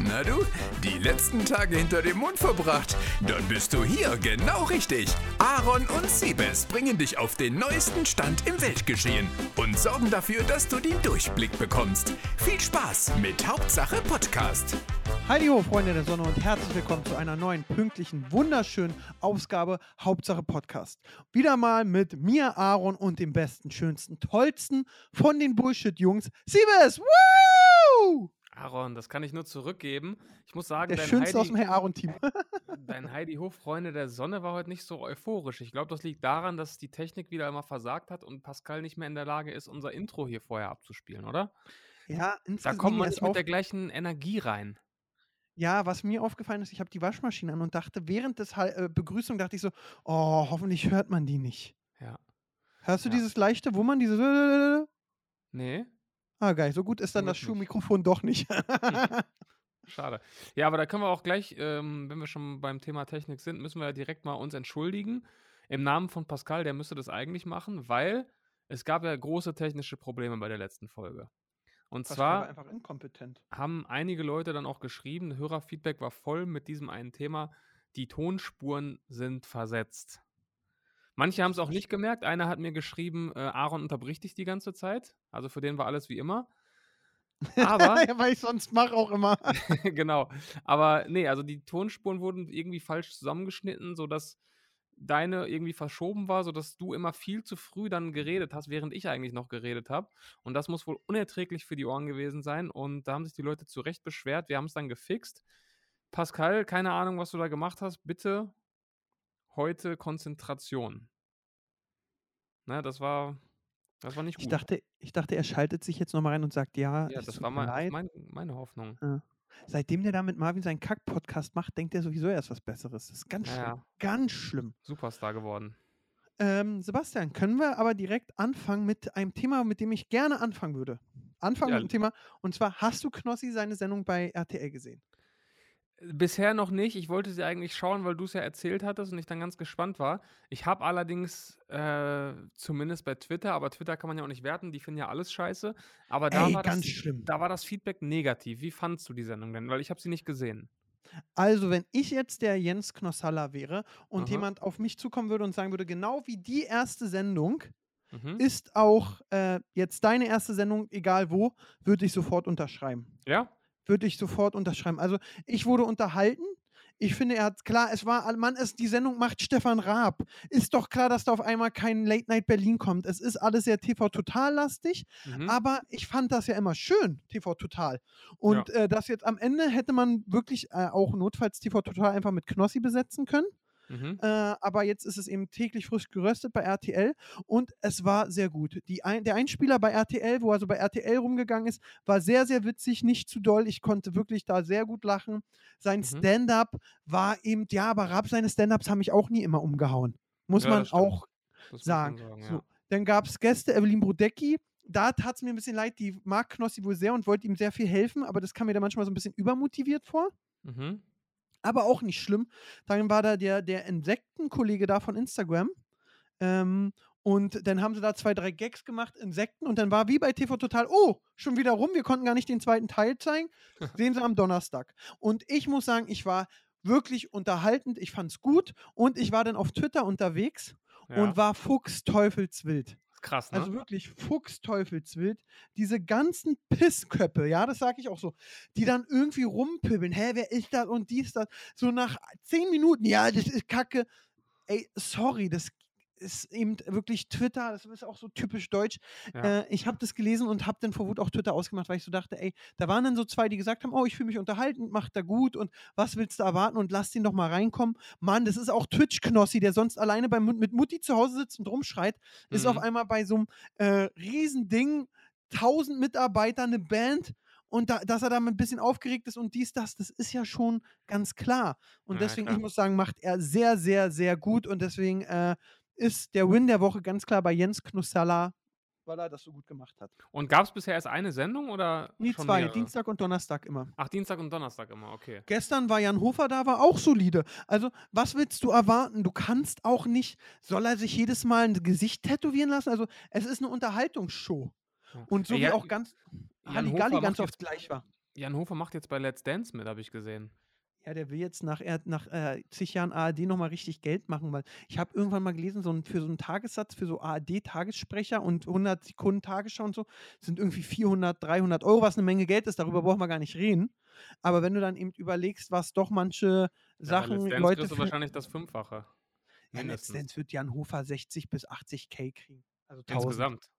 Na du, die letzten Tage hinter dem Mond verbracht? Dann bist du hier genau richtig. Aaron und Siebes bringen dich auf den neuesten Stand im Weltgeschehen und sorgen dafür, dass du den Durchblick bekommst. Viel Spaß mit Hauptsache Podcast. Hallo Freunde der Sonne und herzlich willkommen zu einer neuen, pünktlichen, wunderschönen Ausgabe Hauptsache Podcast. Wieder mal mit mir, Aaron und dem besten, schönsten, tollsten von den Bullshit-Jungs, Siebes! Woo! Aaron, das kann ich nur zurückgeben. Ich muss sagen, Der dein schönste aus dem Heidi, Herr Aaron-Team. dein Heidi Hof Freunde der Sonne war heute nicht so euphorisch. Ich glaube, das liegt daran, dass die Technik wieder einmal versagt hat und Pascal nicht mehr in der Lage ist, unser Intro hier vorher abzuspielen, oder? ja, Da kommt man nicht mit der gleichen Energie rein. Ja, was mir aufgefallen ist, ich habe die Waschmaschine an und dachte, während des äh, Begrüßung dachte ich so, oh, hoffentlich hört man die nicht. Ja. Hörst du Ja. dieses leichte Wummern, diese Nee? Ah, geil, so gut ist dann das. Schuhmikrofon doch nicht. Schade. Ja, aber da können wir auch gleich, ähm, wenn wir schon beim Thema Technik sind, müssen wir ja direkt mal uns entschuldigen. Im Namen von Pascal, der müsste das eigentlich machen, weil es gab ja große technische Probleme bei der letzten Folge. Und Pascal zwar haben einige Leute dann auch geschrieben, Hörerfeedback war voll mit diesem einen Thema, die Tonspuren sind versetzt. Manche haben es auch nicht gemerkt. Einer hat mir geschrieben, äh, Aaron unterbricht dich die ganze Zeit. Also für den war alles wie immer. Aber, ja, weil ich sonst mache auch immer. genau. Aber nee, also die Tonspuren wurden irgendwie falsch zusammengeschnitten, sodass deine irgendwie verschoben war, sodass du immer viel zu früh dann geredet hast, während ich eigentlich noch geredet habe. Und das muss wohl unerträglich für die Ohren gewesen sein. Und da haben sich die Leute zu Recht beschwert. Wir haben es dann gefixt. Pascal, keine Ahnung, was du da gemacht hast. Bitte heute Konzentration. Ne, das war, das war nicht gut. Ich dachte, ich dachte, er schaltet sich jetzt nochmal rein und sagt, ja, ja, das war mein, leid. mein, meine Hoffnung. Seitdem der da mit Marvin seinen Kack-Podcast macht, denkt er sowieso erst was Besseres. Das ist ganz Ja, schlimm. ja. Ganz schlimm. Superstar geworden. Ähm, Sebastian, können wir aber direkt anfangen mit einem Thema, mit dem ich gerne anfangen würde. Anfangen Ja. mit dem Thema. Und zwar, hast du Knossi seine Sendung bei RTL gesehen? Bisher noch nicht. Ich wollte sie eigentlich schauen, weil du es ja erzählt hattest und ich dann ganz gespannt war. Ich habe allerdings, äh, zumindest bei Twitter, aber Twitter kann man ja auch nicht werten, die finden ja alles scheiße. Aber da, Ey, war, das, schlimm. da war das Feedback negativ. Wie fandst du die Sendung denn? Weil ich habe sie nicht gesehen. Also, wenn ich jetzt der Jens Knossalla wäre und Aha. jemand auf mich zukommen würde und sagen würde, genau wie die erste Sendung Mhm. ist auch äh, jetzt deine erste Sendung, egal wo, würde ich sofort unterschreiben. Ja? Würde ich sofort unterschreiben. Also, ich wurde unterhalten. Ich finde, er hat klar, es war, Mann, es, die Sendung macht Stefan Raab. Ist doch klar, dass da auf einmal kein Late Night Berlin kommt. Es ist alles sehr TV-total-lastig, Mhm. aber ich fand das ja immer schön, TV Total. Und äh, das jetzt am Ende hätte man wirklich äh, auch notfalls TV Total einfach mit Knossi besetzen können. Mhm. Äh, aber jetzt ist es eben täglich frisch geröstet bei RTL und es war sehr gut. Die ein, der Einspieler bei RTL, wo er so bei RTL rumgegangen ist, war sehr, sehr witzig, nicht zu doll. Ich konnte wirklich da sehr gut lachen. Sein Mhm. Stand-up war eben, ja, aber Raab, seine Stand-ups haben mich auch nie immer umgehauen. Muss Ja, man auch Das sagen. sagen, So. ja. Dann gab es Gäste, Evelyn Brodecki. Da tat es mir ein bisschen leid, die mag Knossi wohl sehr und wollte ihm sehr viel helfen, aber das kam mir da manchmal so ein bisschen übermotiviert vor. Mhm. Aber auch nicht schlimm. Dann war da der, der Insektenkollege da von Instagram. Ähm, und dann haben sie da zwei, drei Gags gemacht, Insekten. Und dann war wie bei TV Total, oh, schon wieder rum, wir konnten gar nicht den zweiten Teil zeigen. Sehen sie am Donnerstag. Und ich muss sagen, ich war wirklich unterhaltend, ich fand es gut. Und ich war dann auf Twitter unterwegs Ja. und war fuchsteufelswild. Krass, ne? Also wirklich fuchsteufelswild. Diese ganzen Pissköppe, ja, das sage ich auch so, die dann irgendwie rumpöbeln. Hä, wer ist das und dies, das? So nach zehn Minuten, ja, das ist Kacke. Ey, sorry, das ist eben wirklich Twitter, das ist auch so typisch deutsch. Ja. Äh, ich habe das gelesen und habe dann vor Wut auch Twitter ausgemacht, weil ich so dachte, ey, da waren dann so zwei, die gesagt haben, oh, ich fühle mich unterhalten, macht da gut und was willst du erwarten und lass den doch mal reinkommen. Mann, das ist auch Twitch-Knossi, der sonst alleine bei, Mu- mit Mutti zu Hause sitzt und rumschreit, ist auf Mhm. einmal bei so einem äh, Riesending, 1000 Mitarbeiter, eine Band und da, dass er da ein bisschen aufgeregt ist und dies, das, das ist ja schon ganz klar. Und Ja, deswegen, klar. ich muss sagen, macht er sehr, sehr, sehr gut und deswegen äh, ist der Win der Woche ganz klar bei Jens Knussalla, weil er das so gut gemacht hat. Und gab es bisher erst eine Sendung oder Nie schon zwei, mehrere? Dienstag und Donnerstag immer. Ach, Dienstag und Donnerstag immer, okay. Gestern war Jan Hofer da, war auch solide. Also, was willst du erwarten? Du kannst auch nicht, soll er sich jedes Mal ein Gesicht tätowieren lassen? Also, es ist eine Unterhaltungsshow. Ja. Und so Ey, wie auch ganz Jan Halligalli ganz oft gleich war. Jan Hofer macht jetzt bei Let's Dance mit, habe ich gesehen. Ja, der will jetzt nach, er, nach äh, zig Jahren ARD nochmal richtig Geld machen, weil ich habe irgendwann mal gelesen, so ein, für so einen Tagessatz, für so ARD-Tagessprecher und 100 Sekunden Tagesschau und so, sind irgendwie 400, 300 Euro, was eine Menge Geld ist, darüber brauchen wir gar nicht reden. Aber wenn du dann eben überlegst, was doch manche Sachen, ja, Leute. kriegst du wahrscheinlich das Fünffache. ja. Dance wird Jan Hofer 60 bis 80 K kriegen. Also 1000. Insgesamt.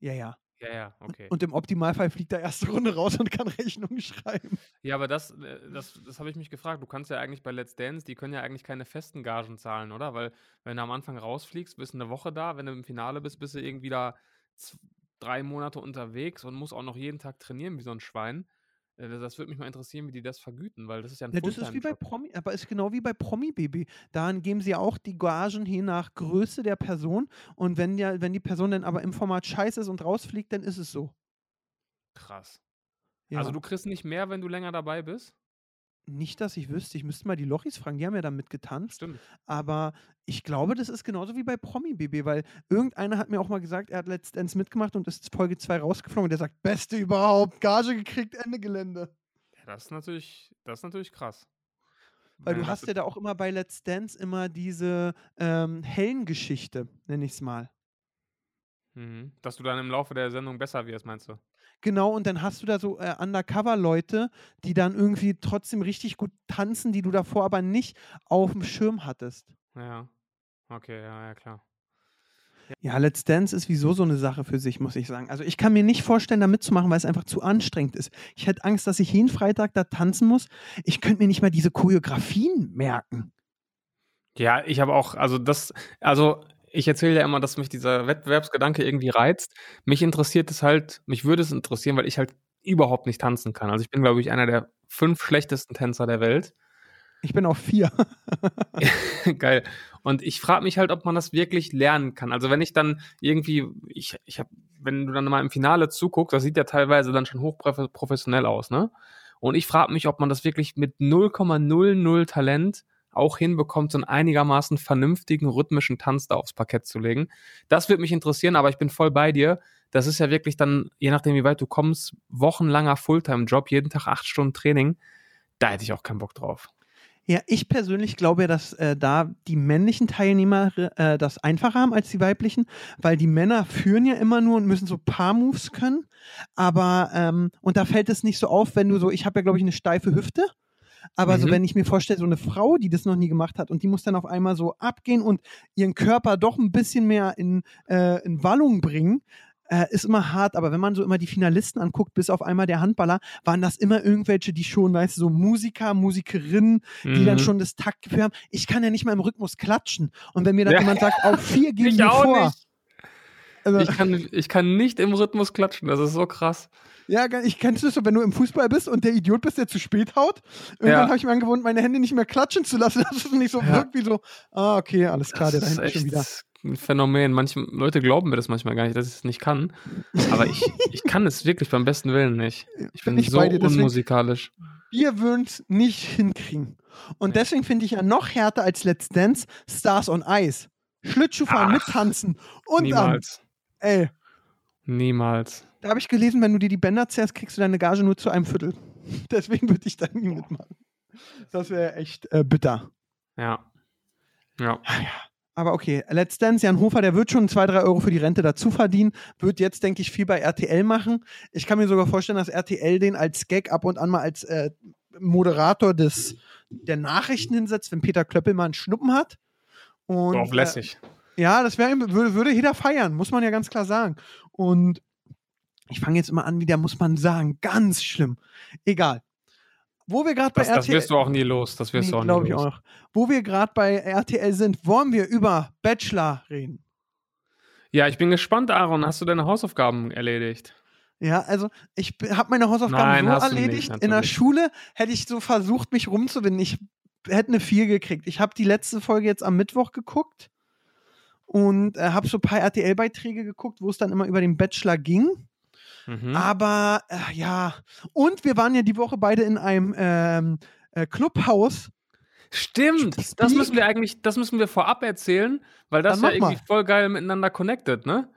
Ja, ja. Ja, ja, okay. Und im Optimalfall fliegt er erste Runde raus und kann Rechnungen schreiben. Ja, aber das, äh, das, das habe ich mich gefragt. Du kannst ja eigentlich bei Let's Dance, die können ja eigentlich keine festen Gagen zahlen, oder? Weil, wenn du am Anfang rausfliegst, bist du eine Woche da, wenn du im Finale bist, bist du irgendwie da drei Monate unterwegs und musst auch noch jeden Tag trainieren wie so ein Schwein. Äh, Das würde mich mal interessieren, wie die das vergüten, weil das ist ja ein Ja, das ist wie bei. Promi, aber ist genau wie bei Promi Baby. Daran geben sie auch die Gagen je nach Größe der Person. Und wenn, ja, wenn die Person dann aber im Format scheiße ist und rausfliegt, dann ist es so. Krass. Ja. Also du kriegst nicht mehr, wenn du länger dabei bist? Nicht, dass ich wüsste. Ich müsste mal die Lochis fragen. Die haben ja damit getanzt. Stimmt. Aber ich glaube, das ist genauso wie bei Promi Baby, weil irgendeiner hat mir auch mal gesagt, er hat letztens mitgemacht und ist Folge 2 rausgeflogen. Und der sagt, beste überhaupt, Gage gekriegt, Ende Gelände. Ja, das ist natürlich, das ist natürlich krass. Weil du hast ja da auch immer bei Let's Dance immer diese ähm, Hellengeschichte, nenne ich es mal. Mhm. Dass du dann im Laufe der Sendung besser wirst, meinst du? Genau, und dann hast du da so äh, Undercover-Leute, die dann irgendwie trotzdem richtig gut tanzen, die du davor aber nicht auf dem Schirm hattest. Ja. Okay, ja, ja, klar. Ja, Let's Dance ist wieso so eine Sache für sich, muss ich sagen. Also ich kann mir nicht vorstellen, da mitzumachen, weil es einfach zu anstrengend ist. Ich hätte Angst, dass ich jeden Freitag da tanzen muss. Ich könnte mir nicht mal diese Choreografien merken. Ja, ich habe auch, also das, also ich erzähle ja immer, dass mich dieser Wettbewerbsgedanke irgendwie reizt. Mich interessiert es halt, mich würde es interessieren, weil ich halt überhaupt nicht tanzen kann. Also ich bin, glaube ich, einer der fünf schlechtesten Tänzer der Welt. Ich bin auf vier. Geil. Und ich frage mich halt, ob man das wirklich lernen kann. Also wenn ich dann irgendwie, ich, ich habe, wenn du dann mal im Finale zuguckst, das sieht ja teilweise dann schon hochprofessionell aus, ne? Und ich frage mich, ob man das wirklich mit 0,00 Talent auch hinbekommt, so einen einigermaßen vernünftigen rhythmischen Tanz da aufs Parkett zu legen. Das würde mich interessieren, aber ich bin voll bei dir. Das ist ja wirklich dann, je nachdem, wie weit du kommst, wochenlanger Fulltime-Job, jeden Tag acht Stunden Training. Da hätte ich auch keinen Bock drauf. Ja, ich persönlich glaube dass äh, da die männlichen Teilnehmer äh, das einfacher haben als die weiblichen, weil die Männer führen ja immer nur und müssen so paar Moves können. Aber, ähm, und da fällt es nicht so auf, wenn du so, ich habe ja, glaube ich, eine steife Hüfte. Aber so, Mhm. wenn ich mir vorstelle, so eine Frau, die das noch nie gemacht hat und die muss dann auf einmal so abgehen und ihren Körper doch ein bisschen mehr in, äh, in Wallung bringen, äh, ist immer hart. Aber wenn man so immer die Finalisten anguckt, bis auf einmal der Handballer, waren das immer irgendwelche, die schon, weißt du, so Musiker, Musikerinnen, die dann Mhm. schon das Taktgefühl haben. Ich kann ja nicht mal im Rhythmus klatschen. Und wenn mir dann Ja. jemand sagt, auf vier gehen Ich wir auch vor. nicht. Also, Ich kann, ich kann nicht im Rhythmus klatschen, das ist so krass. ja, ich kennst du das so, wenn du im Fußball bist und der Idiot bist, der zu spät haut. Irgendwann Ja. habe ich mir angewohnt, meine Hände nicht mehr klatschen zu lassen, dass es nicht so Ja. wirkt wie so, ah, okay, alles klar, der da das ist hinten schon wieder. ein Phänomen. Manche Leute glauben mir das manchmal gar nicht, dass ich es nicht kann. Aber ich, ich kann es wirklich beim besten Willen nicht. Ich bin Bin ich so dir, unmusikalisch. Wir würden es nicht hinkriegen. Und Nee. deswegen finde ich ja noch härter als Let's Dance Stars on Ice. Schlittschuhfahren Ach, mit Tanzen und Niemals. Ey, Niemals. da habe ich gelesen, wenn du dir die Bänder zerrst, kriegst du deine Gage nur zu einem Viertel. Deswegen würde ich da nie mitmachen. Das wäre echt äh, bitter. Ja. Ja. Aber okay, Let's Dance, Jan Hofer, der wird schon 2, 3 Euro für die Rente dazu verdienen, wird jetzt, denke ich, viel bei RTL machen. Ich kann mir sogar vorstellen, dass RTL den als Gag ab und an mal als äh, Moderator des, der Nachrichten hinsetzt, wenn Peter Klöppel mal einen Schnuppen hat. Und, Drauf lässig. Äh, ja, das wär, würde, würde jeder feiern, muss man ja ganz klar sagen. Und ich fange jetzt immer an, wieder muss man sagen, ganz schlimm. Egal. Wo wir gerade bei Das, das RTL wirst du auch nie los. Das wirst Nee, du auch nie ich los. auch. Wo wir gerade bei RTL sind, wollen wir über Bachelor reden. Ja, ich bin gespannt, Aaron. Hast du deine Hausaufgaben erledigt? Ja, also ich habe meine Hausaufgaben Nein, so du nicht, erledigt. In der. Schule hätte ich so versucht, mich rumzuwinden. Ich hätte eine 4 gekriegt. Ich habe die letzte Folge jetzt am Mittwoch geguckt und äh, habe so ein paar RTL-Beiträge geguckt, wo es dann immer über den Bachelor ging. Mhm. Aber äh, ja, und wir waren ja die Woche beide in einem ähm, äh, Clubhaus. Stimmt, das müssen wir eigentlich, das müssen wir vorab erzählen, weil das ja irgendwie mal. voll geil miteinander connected, ne?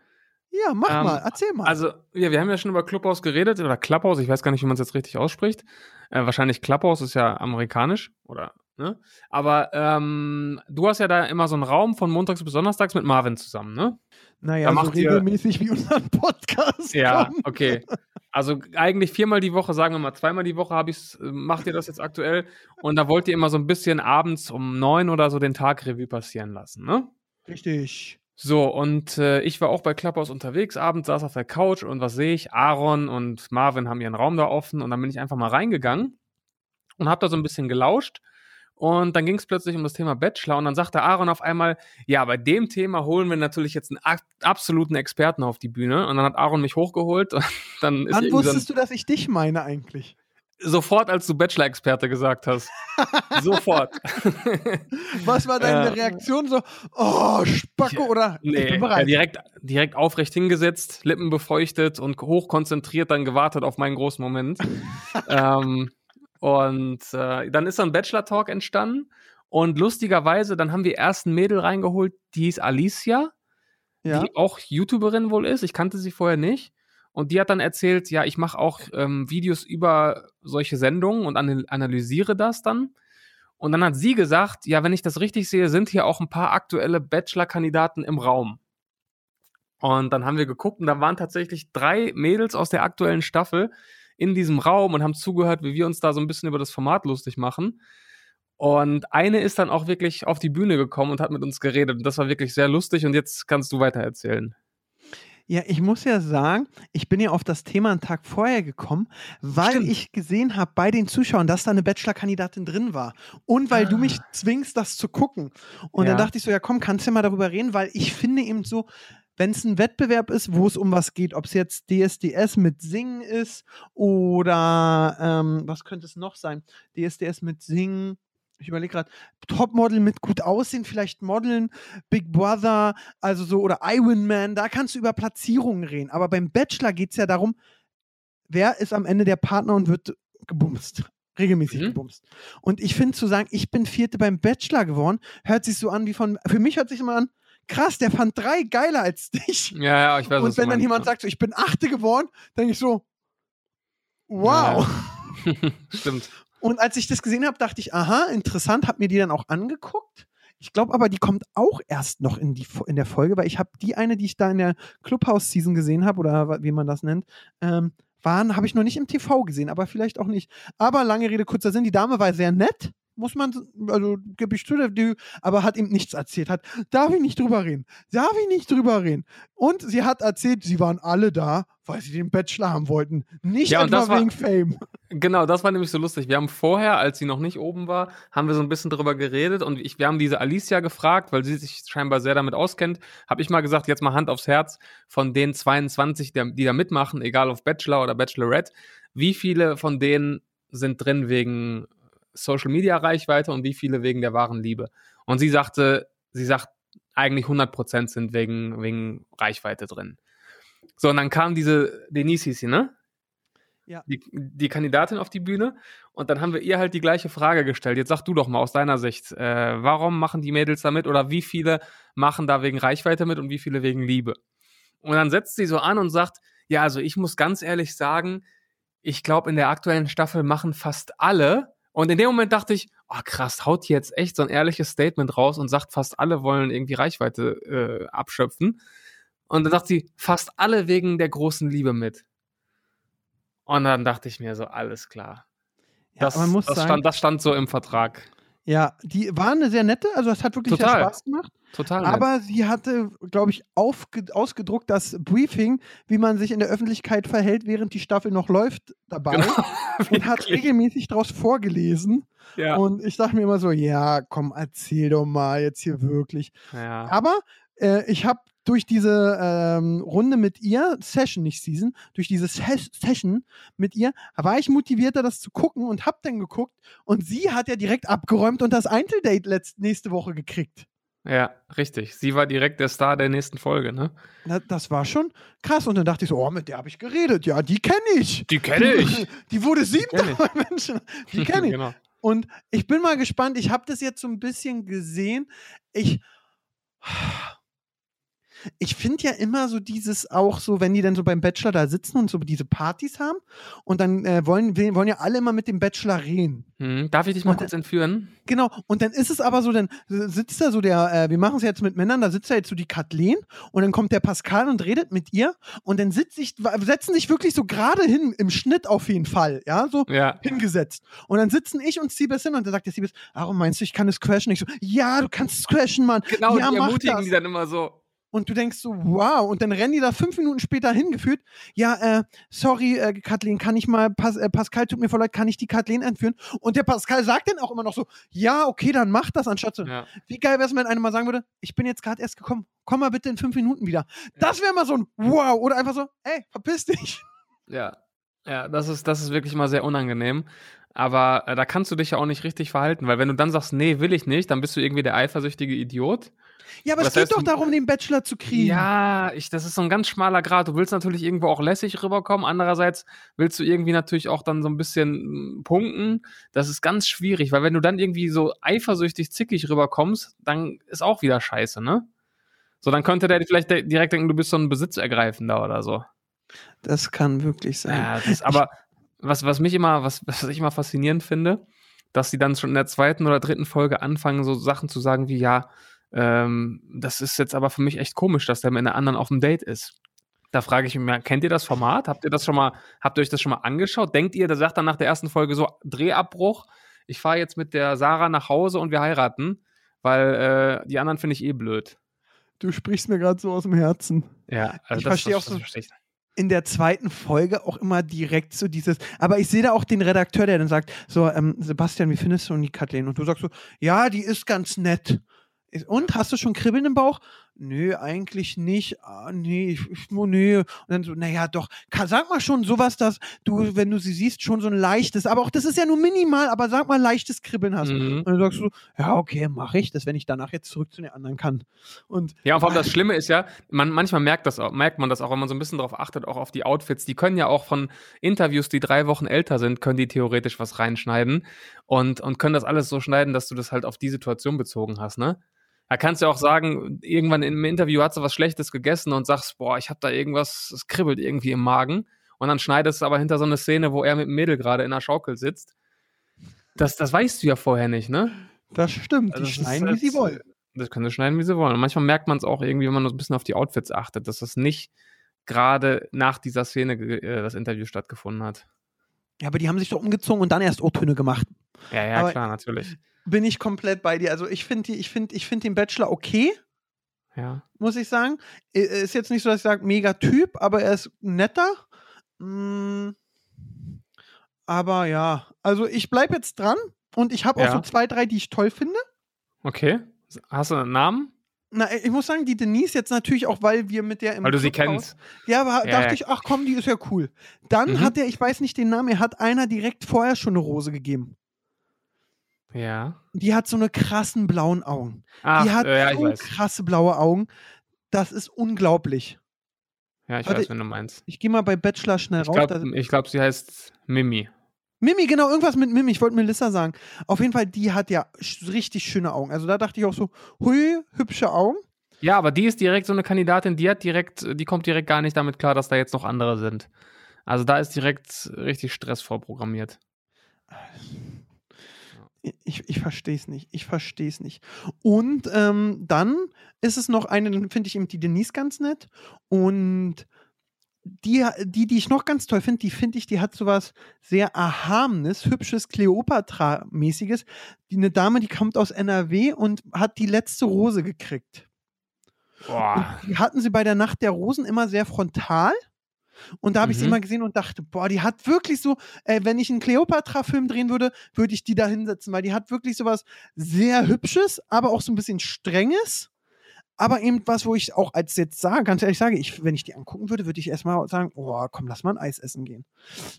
Ja, mach Ähm, mal, erzähl mal. Also, ja, wir haben ja schon über Clubhouse geredet oder Clubhouse, ich weiß gar nicht, wie man es jetzt richtig ausspricht. Äh, wahrscheinlich Clubhouse ist ja amerikanisch oder, ne? Aber ähm, du hast ja da immer so einen Raum von montags bis donnerstags mit Marvin zusammen, ne? naja, da so macht ihr- regelmäßig wie unseren Podcast. Ja, kommt. okay. Also eigentlich viermal die Woche, sagen wir mal zweimal die Woche habe ich's, äh, macht ihr das jetzt aktuell und da wollt ihr immer so ein bisschen abends um neun oder so den Tag Revue passieren lassen, ne? Richtig. So, und äh, ich war auch bei Clubhouse unterwegs, abends saß auf der Couch und was sehe ich? Aaron und Marvin haben ihren Raum da offen und dann bin ich einfach mal reingegangen und habe da so ein bisschen gelauscht. Und dann ging es plötzlich um das Thema Bachelor und dann sagte Aaron auf einmal, ja, bei dem Thema holen wir natürlich jetzt einen ab- absoluten Experten auf die Bühne. Und dann hat Aaron mich hochgeholt und dann ist Wann wusstest du, dass ich dich meine eigentlich? Sofort, als du Bachelor-Experte gesagt hast. sofort. Was war deine Ja. Reaktion? So, oh, Spacko Ich- oder ich Nee, bin ja, bereit. direkt, direkt aufrecht hingesetzt, Lippen befeuchtet und hochkonzentriert dann gewartet auf meinen großen Moment. ähm, und äh, dann ist so ein Bachelor-Talk entstanden. Und lustigerweise, dann haben wir erst ein Mädel reingeholt, die hieß Alicia, ja. die auch YouTuberin wohl ist. Ich kannte sie vorher nicht. Und die hat dann erzählt, ja, ich mache auch ähm, Videos über solche Sendungen und anal analysiere das dann. Und dann hat sie gesagt, ja, wenn ich das richtig sehe, sind hier auch ein paar aktuelle Bachelor-Kandidaten im Raum. Und dann haben wir geguckt und da waren tatsächlich drei Mädels aus der aktuellen Staffel in diesem Raum und haben zugehört, wie wir uns da so ein bisschen über das Format lustig machen. Und eine ist dann auch wirklich auf die Bühne gekommen und hat mit uns geredet. Und das war wirklich sehr lustig. Und jetzt kannst du weiter erzählen. Ja, ich muss ja sagen, ich bin ja auf das Thema einen Tag vorher gekommen, weil Stimmt. ich gesehen habe bei den Zuschauern, dass da eine Bachelor-Kandidatin drin war. Und weil du mich zwingst, das zu gucken. Und dann Ja. dachte ich so, ja komm, kannst du ja mal darüber reden, weil ich finde eben so, wenn es ein Wettbewerb ist, wo es um was geht, ob es jetzt DSDS mit Singen ist oder ähm, was könnte es noch sein? DSDS mit Singen. Ich überlege gerade, Topmodel mit gut aussehen, vielleicht Modeln, Big Brother, also so, oder Iron Man, da kannst du über Platzierungen reden. Aber beim Bachelor geht es ja darum, wer ist am Ende der Partner und wird gebumst. Regelmäßig Mhm. gebumst. Und ich finde zu sagen, ich bin Vierte beim Bachelor geworden, hört sich so an wie von, für mich hört sich immer an, krass, der fand drei geiler als dich. Ja, ja, ich weiß und wenn dann meinst, jemand ja. sagt, so, ich bin Achte geworden, denke ich so, wow. Stimmt. Und als ich das gesehen habe, dachte ich, aha, interessant, habe mir die dann auch angeguckt. Ich glaube aber, die kommt auch erst noch in, die, in der Folge, weil ich habe die eine, die ich da in der Clubhouse-Season gesehen habe, oder wie man das nennt, ähm, waren, habe ich noch nicht im TV gesehen, aber vielleicht auch nicht. Aber lange Rede, kurzer Sinn, die Dame war sehr nett, muss man, also gebe ich zu, aber hat ihm nichts erzählt. Hat, darf ich nicht drüber reden? Darf ich nicht drüber reden? Und sie hat erzählt, sie waren alle da, weil sie den Bachelor haben wollten. Nicht Ja, etwa das war- wegen Fame. Genau, das war nämlich so lustig. Wir haben vorher, als sie noch nicht oben war, haben wir so ein bisschen drüber geredet und ich, wir haben diese Alicia gefragt, weil sie sich scheinbar sehr damit auskennt. Habe ich mal gesagt, jetzt mal Hand aufs Herz, von den 22, der, die da mitmachen, egal auf Bachelor oder Bachelorette, wie viele von denen sind drin wegen Social Media Reichweite und wie viele wegen der wahren Liebe? Und sie sagte, sie sagt, eigentlich 100% sind wegen, wegen Reichweite drin. So, und dann kam diese Denise hieß sie, ne? Ja. Die, die Kandidatin auf die Bühne und dann haben wir ihr halt die gleiche Frage gestellt. Jetzt sag du doch mal aus deiner Sicht, äh, warum machen die Mädels da mit oder wie viele machen da wegen Reichweite mit und wie viele wegen Liebe? Und dann setzt sie so an und sagt, ja, also ich muss ganz ehrlich sagen, ich glaube, in der aktuellen Staffel machen fast alle. Und in dem Moment dachte ich, oh krass, haut jetzt echt so ein ehrliches Statement raus und sagt, fast alle wollen irgendwie Reichweite äh, abschöpfen. Und dann sagt sie, fast alle wegen der großen Liebe mit. Und dann dachte ich mir so, alles klar. Ja, Das, man muss das, sagen, stand, das stand so im Vertrag. Ja, die war eine sehr nette, also es hat wirklich Total. Spaß gemacht. Total. nett. Aber sie hatte, glaube ich, ausgedruckt das Briefing, wie man sich in der Öffentlichkeit verhält, während die Staffel noch läuft, dabei Genau, und hat regelmäßig daraus vorgelesen. ja. Und ich dachte mir immer so, ja, komm, erzähl doch mal jetzt hier wirklich. ja. Aber äh, ich habe durch diese ähm, Runde mit ihr, Session, nicht Season, durch diese Ses Session mit ihr, war ich motivierter, das zu gucken und hab dann geguckt. Und sie hat ja direkt abgeräumt und das Einzeldate letzt nächste Woche gekriegt. ja, richtig. Sie war direkt der Star der nächsten Folge, ne? Na, das war schon krass. Und dann dachte ich so, oh, mit der habe ich geredet. Ja, die kenne ich. Die kenne ich. Die wurde siebter bei Menschen. Die kenne ich. genau. Und ich bin mal gespannt. Ich habe das jetzt so ein bisschen gesehen. Ich. Ich finde ja immer so dieses auch so, wenn die dann so beim Bachelor da sitzen und so diese Partys haben und dann äh, wollen, wollen ja alle immer mit dem Bachelor reden. Hm, darf ich dich mal Und- kurz entführen? Genau, und dann ist es aber so, dann sitzt da so der, äh, wir machen es jetzt mit Männern, da sitzt da jetzt so die Kathleen und dann kommt der Pascal und redet mit ihr und dann sitzt sich, setzen sich wirklich so gerade hin, im Schnitt auf jeden Fall, ja, so Ja. hingesetzt. Und dann sitzen ich und Siebes hin und dann sagt der Siebes, warum meinst du, ich kann es crashen? Ich so, ja, du kannst es crashen, Mann. Genau, ja, die ermutigen das. die dann immer so. Und du denkst so, wow. Und dann rennen die da fünf Minuten später hingeführt. Ja, äh, sorry, äh, Kathleen, kann ich mal, Pas äh, Pascal, tut mir voll leid, kann ich die Kathleen entführen? Und der Pascal sagt dann auch immer noch so, ja, okay, dann mach das, anstatt so, Ja. wie geil wäre es, wenn einer mal sagen würde, ich bin jetzt gerade erst gekommen, komm mal bitte in fünf Minuten wieder. Das wäre mal so ein Wow. Oder einfach so, ey, verpiss dich. Ja, ja, das ist, das ist wirklich mal sehr unangenehm. Aber äh, da kannst du dich ja auch nicht richtig verhalten, weil wenn du dann sagst, nee, will ich nicht, dann bist du irgendwie der eifersüchtige Idiot. Ja, aber Was es geht heißt doch darum, den Bachelor zu kriegen. Ja, ich, das ist so ein ganz schmaler Grad. Du willst natürlich irgendwo auch lässig rüberkommen. Andererseits willst du irgendwie natürlich auch dann so ein bisschen mm, punkten. Das ist ganz schwierig, weil wenn du dann irgendwie so eifersüchtig zickig rüberkommst, dann ist auch wieder scheiße, ne? So, dann könnte der vielleicht direkt denken, du bist so ein Besitzergreifender oder so. Das kann wirklich sein. Ja, das, aber was, was mich immer, was, was ich immer faszinierend finde, dass die dann schon in der zweiten oder dritten Folge anfangen, so Sachen zu sagen wie, ja, ähm, das ist jetzt aber für mich echt komisch, dass der mit einer anderen auf dem Date ist. Da frage ich mich, kennt ihr das Format? Habt ihr das schon mal, habt ihr euch das schon mal angeschaut? Denkt ihr, der sagt dann nach der ersten Folge so, Drehabbruch, ich fahre jetzt mit der Sarah nach Hause und wir heiraten, weil äh, die anderen finde ich eh blöd. Du sprichst mir gerade so aus dem Herzen. Ja, also Ich das- verstehe auch so- in der zweiten Folge auch immer direkt so dieses, aber ich sehe da auch den Redakteur, der dann sagt, so, ähm, Sebastian, wie findest du die Kathleen? Und du sagst so, ja, die ist ganz nett. Und, hast du schon Kribbeln im Bauch? Nö, eigentlich nicht. Ah, nee, ich, oh, nee. Und dann so, naja, doch, sag mal schon sowas, dass du, wenn du sie siehst, schon so ein leichtes, aber auch das ist ja nur minimal, aber sag mal leichtes Kribbeln hast. Mhm. Und dann sagst du, ja, okay, mache ich das, wenn ich danach jetzt zurück zu den anderen kann. Und Ja, und vor allem das Schlimme ist ja, man, manchmal merkt, das auch, merkt man das auch, wenn man so ein bisschen darauf achtet, auch auf die Outfits. Die können ja auch von Interviews, die drei Wochen älter sind, können die theoretisch was reinschneiden und, und können das alles so schneiden, dass du das halt auf die Situation bezogen hast, ne? Da kannst du auch sagen, irgendwann im Interview hast du was Schlechtes gegessen und sagst, boah, ich hab da irgendwas, es kribbelt irgendwie im Magen. Und dann schneidest du aber hinter so eine Szene, wo er mit dem Mädel gerade in der Schaukel sitzt. Das, das weißt du ja vorher nicht, ne? das stimmt, Also die schneiden, wie jetzt- sie wollen. Das können sie schneiden, wie sie wollen. Und manchmal merkt man es auch irgendwie, wenn man so ein bisschen auf die Outfits achtet, dass das nicht gerade nach dieser Szene äh, das Interview stattgefunden hat. Ja, aber die haben sich doch umgezogen und dann erst O-Töne gemacht. Ja, ja, Aber- klar, natürlich. Bin ich komplett bei dir. Also ich finde ich find, ich find den Bachelor okay, Ja. muss ich sagen. I- Ist jetzt nicht so, dass ich sage, mega Typ, aber er ist netter. Mm, aber ja, also ich bleibe jetzt dran und ich habe auch Ja. so zwei, drei, die ich toll finde. Okay. Hast du einen Namen? Na, ich muss sagen, die Denise jetzt natürlich auch, weil wir mit der im Weil du sie Clubhaus- kennst. Ja, aber Ja, dachte ja. ich, ach komm, die ist ja cool. Dann Mhm. hat er, ich weiß nicht den Namen, er hat einer direkt vorher schon eine Rose gegeben. Ja. Die hat so eine krassen blauen Augen. Ach, die hat äh, ja, ich so weiß. krasse blaue Augen. Das ist unglaublich. Ja, ich Warte, weiß, wenn du meinst. Ich gehe mal bei Bachelor schnell Ich raus. glaube, Da- ich glaub, sie heißt Mimi. Mimi, genau, irgendwas mit Mimi. Ich wollte Melissa sagen. Auf jeden Fall, die hat ja richtig schöne Augen. Also da dachte ich auch so, hui, hübsche Augen. Ja, aber die ist direkt so eine Kandidatin, die hat direkt, die kommt direkt gar nicht damit klar, dass da jetzt noch andere sind. Also da ist direkt richtig Stress vorprogrammiert. Ich, ich verstehe es nicht. Ich verstehe es nicht. Und ähm, dann ist es noch eine, dann finde ich eben die Denise ganz nett. Und die, die, die ich noch ganz toll finde, die finde ich, die hat sowas sehr Erhabenes, hübsches, Kleopatra-mäßiges. Die, eine Dame, die kommt aus NRW und hat die letzte Rose gekriegt. Boah. Und die hatten sie bei der Nacht der Rosen immer sehr frontal. Und da habe ich sie Mhm. immer gesehen und dachte, boah, die hat wirklich so, äh, wenn ich einen Cleopatra-Film drehen würde, würde ich die da hinsetzen, weil die hat wirklich sowas sehr Hübsches, aber auch so ein bisschen Strenges. Aber eben was, wo ich auch als jetzt sage, ganz ehrlich sage, ich, wenn ich die angucken würde, würde ich erstmal sagen, oh, komm, lass mal ein Eis essen gehen.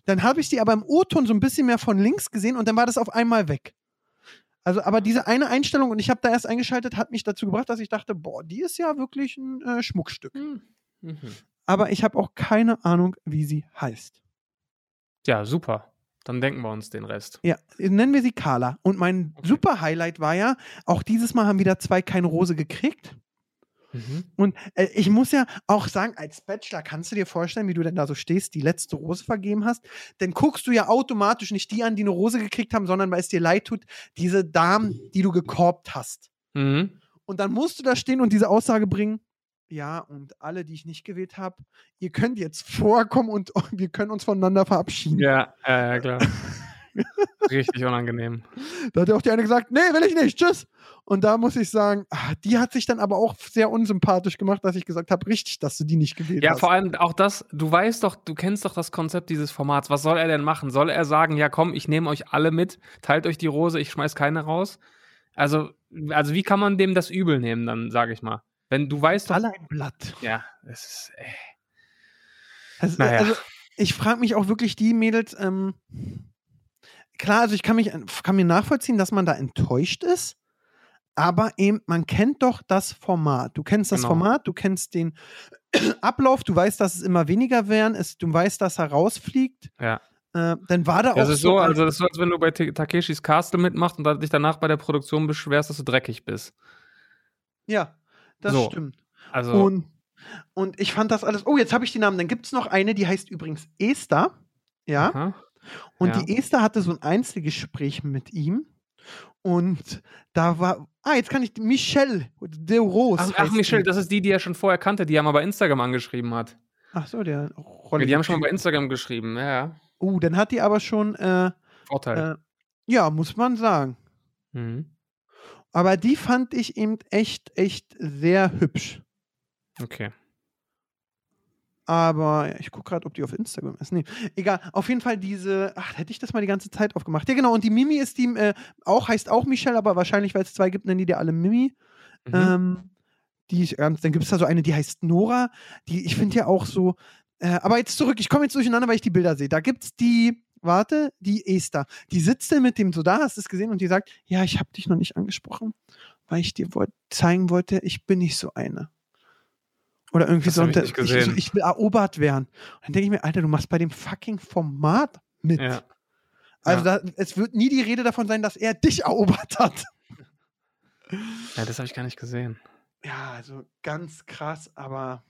Dann habe ich die aber im O-Ton so ein bisschen mehr von links gesehen und dann war das auf einmal weg. Also, aber diese eine Einstellung, und ich habe da erst eingeschaltet, hat mich dazu gebracht, dass ich dachte, boah, die ist ja wirklich ein äh, Schmuckstück. Hm. Mhm. Aber ich habe auch keine Ahnung, wie sie heißt. Ja, super. Dann denken wir uns den Rest. Ja, nennen wir sie Carla. Und mein Okay. super Highlight war ja, auch dieses Mal haben wieder zwei keine Rose gekriegt. Mhm. Und äh, ich muss ja auch sagen, als Bachelor kannst du dir vorstellen, wie du denn da so stehst, die letzte Rose vergeben hast. Dann guckst du ja automatisch nicht die an, die eine Rose gekriegt haben, sondern weil es dir leid tut, diese Damen, die du gekorbt hast. Mhm. Und dann musst du da stehen und diese Aussage bringen. Ja, und alle, die ich nicht gewählt habe, ihr könnt jetzt vorkommen und wir können uns voneinander verabschieden. Ja, ja, ja, klar. Richtig unangenehm. Da hat ja auch die eine gesagt, nee, will ich nicht, tschüss. Und da muss ich sagen, ah, die hat sich dann aber auch sehr unsympathisch gemacht, dass ich gesagt habe, richtig, dass du die nicht gewählt Ja, hast. vor allem auch das, du weißt doch, du kennst doch das Konzept dieses Formats. Was soll er denn machen? Soll er sagen, ja komm, ich nehme euch alle mit, teilt euch die Rose, ich schmeiß keine raus? Also, also wie kann man dem das übel nehmen, dann sage ich mal. Wenn du weißt doch. Alle ein Blatt. Ja, es ist. Ey. Also, Naja. also ich frage mich auch wirklich die Mädels, ähm, klar, also ich kann mich kann mir nachvollziehen, dass man da enttäuscht ist, aber eben, man kennt doch das Format. Du kennst das Genau. Format, du kennst den Ablauf, du weißt, dass es immer weniger werden, es, du weißt, dass er rausfliegt. Ja. Äh, dann war da auch Das ist so, so, also das ist so, als wenn du bei Ta- Takeshis Castle mitmachst und dann dich danach bei der Produktion beschwerst, dass du dreckig bist. ja, das So. stimmt. Also, Und, und ich fand das alles. Oh, jetzt habe ich die Namen. Dann gibt es noch eine, die heißt übrigens Esther. Ja. aha. Und Ja. die Esther hatte so ein Einzelgespräch mit ihm. Und da war. Ah, jetzt kann ich. Michelle de Rose. Ach, ach Michelle, die. das ist die, die er schon vorher kannte, die er mal bei Instagram angeschrieben hat. Ach so, der Ja, Rolle. die haben schon mal bei Instagram geschrieben, ja, ja. Oh, dann hat die aber schon. Äh, Vorteil. äh, ja, muss man sagen. Mhm. Aber die fand ich eben echt, echt sehr hübsch. Okay. Aber ja, ich gucke gerade, ob die auf Instagram ist. Nee, egal. Auf jeden Fall diese. Ach, hätte ich das mal die ganze Zeit aufgemacht. Ja, genau. Und die Mimi ist die, äh, auch, heißt auch Michelle, aber wahrscheinlich, weil es zwei gibt, nennen die dir alle Mimi. Mhm. Ähm, die dann gibt es da so eine, die heißt Nora. Die, ich finde ja auch so. Äh, aber jetzt zurück, ich komme jetzt durcheinander, weil ich die Bilder sehe. Da gibt es die, warte, die Esther. Die sitzt dann mit dem so da, hast du es gesehen, und die sagt: Ja, ich habe dich noch nicht angesprochen, weil ich dir wollt, zeigen wollte, ich bin nicht so eine. Oder irgendwie Das so, hab ich ich, so, ich will erobert werden. Und dann denke ich mir, Alter, du machst bei dem fucking Format mit. Ja. Also Ja. da, es wird nie die Rede davon sein, dass er dich erobert hat. ja, das habe ich gar nicht gesehen. Ja, also ganz krass, aber.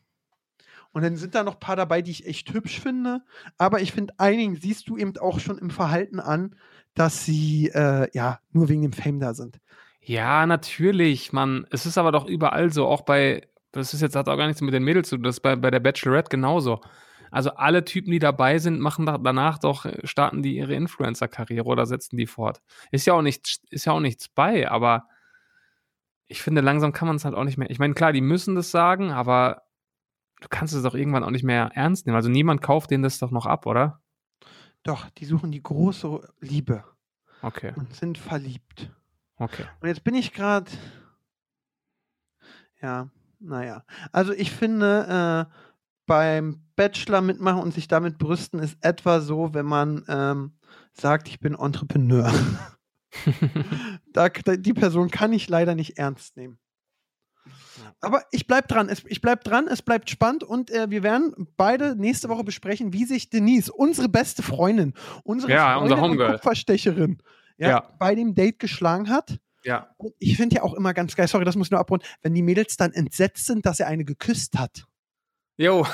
Und dann sind da noch ein paar dabei, die ich echt hübsch finde. Aber ich finde, einigen siehst du eben auch schon im Verhalten an, dass sie äh, ja nur wegen dem Fame da sind. Ja, natürlich, Mann. Es ist aber doch überall so, auch bei, das ist jetzt, hat auch gar nichts mit den Mädels zu tun, das ist bei, bei der Bachelorette genauso. Also alle Typen, die dabei sind, machen da, danach doch, äh, starten die ihre Influencer-Karriere oder setzen die fort. Ist ja auch nichts, ist ja auch nichts bei, aber ich finde, langsam kann man es halt auch nicht mehr. Ich meine, klar, die müssen das sagen, aber du kannst es doch irgendwann auch nicht mehr ernst nehmen. Also niemand kauft denen das doch noch ab, oder? Doch, die suchen die große Liebe Okay, und sind verliebt. okay. Und jetzt bin ich gerade. Ja, naja. Also ich finde, äh, beim Bachelor mitmachen und sich damit brüsten ist etwa so, wenn man ähm, sagt, ich bin Entrepreneur. da, die Person kann ich leider nicht ernst nehmen. Aber ich bleib dran, es, ich bleib dran, es bleibt spannend und äh, wir werden beide nächste Woche besprechen, wie sich Denise, unsere beste Freundin, unsere Ja, Freundin und Homegirl. Kupferstecherin, ja, Ja. bei dem Date geschlagen hat. ja. Und ich finde ja auch immer ganz geil, sorry, das muss ich nur abrunden, wenn die Mädels dann entsetzt sind, dass er eine geküsst hat. Jo.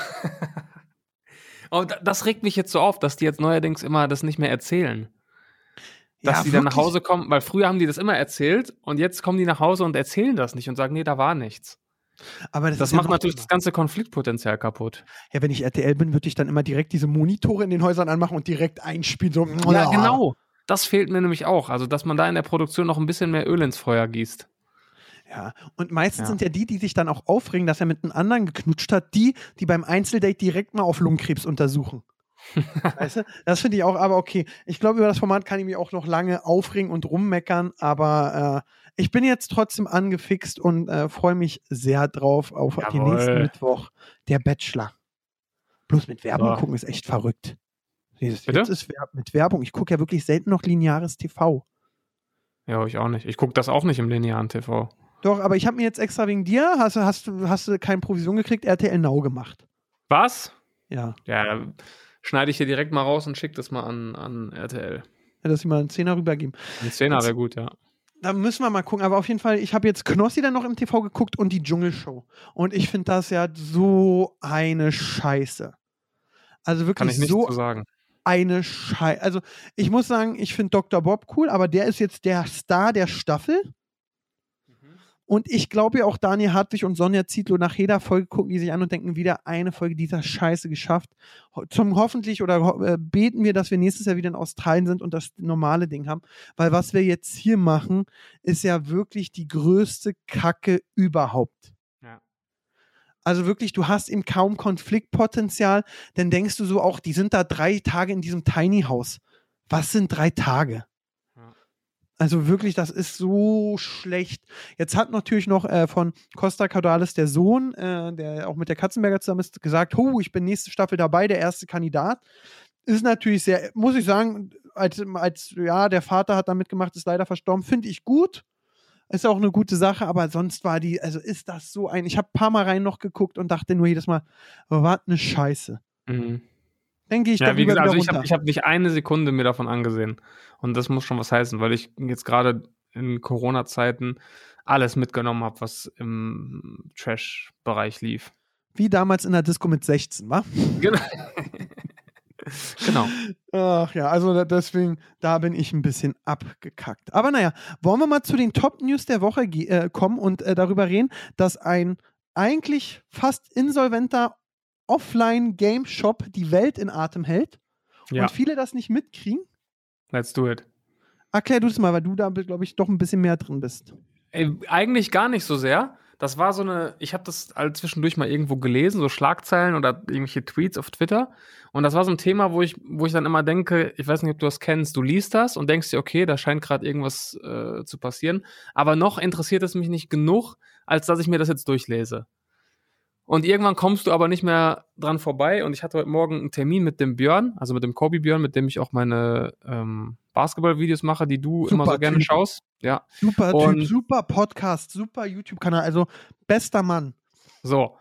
Und da- das regt mich jetzt so auf, dass die jetzt neuerdings immer das nicht mehr erzählen. Dass Ja, die dann nach. Hause kommen, weil früher haben die das immer erzählt und jetzt kommen die nach Hause und erzählen das nicht und sagen, nee, da war nichts. Aber das, Das macht natürlich das ganze Konfliktpotenzial kaputt. Ja, wenn ich RTL bin, würde ich dann immer direkt diese Monitore in den Häusern anmachen und direkt einspielen. So, Ja, genau. Das fehlt mir nämlich auch. Also, dass man da in der Produktion noch ein bisschen mehr Öl ins Feuer gießt. Ja, und meistens Ja. sind ja die, die sich dann auch aufregen, dass er mit einem anderen geknutscht hat, die, die beim Einzeldate direkt mal auf Lungenkrebs untersuchen. weißt du? Das finde ich auch, aber okay. Ich glaube, über das Format kann ich mich auch noch lange aufregen und rummeckern, aber äh, ich bin jetzt trotzdem angefixt und äh, freue mich sehr drauf auf den Jawohl. nächsten Mittwoch. Der Bachelor. Bloß mit Werbung So. gucken ist echt verrückt. Dieses, jetzt ist mit Werbung. Ich gucke ja wirklich selten noch lineares TV. Ja, ich auch nicht. Ich gucke das auch nicht im linearen TV. Doch, aber ich habe mir jetzt extra wegen dir, hast, du- hast, hast du keine Provision gekriegt, RTL Now gemacht. Was? Ja. Ja, schneide ich dir direkt mal raus und schick das mal an, an RTL. Ja, dass sie mal einen Zehner rübergeben. Ein Zehner wäre gut, ja. Da müssen wir mal gucken. Aber auf jeden Fall, ich habe jetzt Knossi dann noch im TV geguckt und die Dschungelshow. Und ich finde das ja so eine Scheiße. Also wirklich so eine Scheiße. Also ich muss sagen, ich finde Dr. Bob cool, aber der ist jetzt der Star der Staffel. Und ich glaube ja auch Daniel Hartwig und Sonja Zietlow nach jeder Folge gucken die sich an und denken wieder eine Folge dieser Scheiße geschafft. Zum hoffentlich oder ho äh, beten wir, dass wir nächstes Jahr wieder in Australien sind und das normale Ding haben. Weil was wir jetzt hier machen, ist ja wirklich die größte Kacke überhaupt. Ja. Also wirklich, du hast eben kaum Konfliktpotenzial. Dann denkst du so auch, die sind da drei Tage in diesem Tiny House. Was sind drei Tage? Also wirklich, das ist so schlecht. Jetzt hat natürlich noch äh, von Costa Cordalis der Sohn, äh, der auch mit der Katzenberger zusammen ist, gesagt, oh, ich bin nächste Staffel dabei, der erste Kandidat. Ist natürlich sehr, muss ich sagen, als, als ja, der Vater hat da mitgemacht, ist leider verstorben, finde ich gut. Ist auch eine gute Sache, aber sonst war die, also ist das so ein, ich habe ein paar Mal rein noch geguckt und dachte nur jedes Mal, was eine Scheiße. Mhm. Dann gehe ich Ja, da wie gesagt, also ich habe hab nicht eine Sekunde mir davon angesehen. Und das muss schon was heißen, weil ich jetzt gerade in Corona-Zeiten alles mitgenommen habe, was im Trash-Bereich lief. Wie damals in der Disco mit 16, wa? Genau. genau. Ach ja, also deswegen, da bin ich ein bisschen abgekackt. Aber naja, wollen wir mal zu den Top-News der Woche äh, kommen und äh, darüber reden, dass ein eigentlich fast insolventer Offline-Game-Shop die Welt in Atem hält Ja, und viele das nicht mitkriegen? let's do it. Erklär du es mal, weil du da, glaube ich, doch ein bisschen mehr drin bist. Ey, eigentlich gar nicht so sehr. Das war so eine, ich habe das all zwischendurch mal irgendwo gelesen, so Schlagzeilen oder irgendwelche Tweets auf Twitter. Und das war so ein Thema, wo ich, wo ich dann immer denke, ich weiß nicht, ob du das kennst, du liest das und denkst dir, okay, da scheint gerade irgendwas äh, zu passieren. Aber noch interessiert es mich nicht genug, als dass ich mir das jetzt durchlese. Und irgendwann kommst du aber nicht mehr dran vorbei. Und ich hatte heute Morgen einen Termin mit dem Björn, also mit dem Kobi Björn, mit dem ich auch meine ähm, Basketball-Videos mache, die du immer Super so gerne Typ. schaust. Ja. Super Und- Typ, super Podcast, super YouTube-Kanal, also bester Mann. So,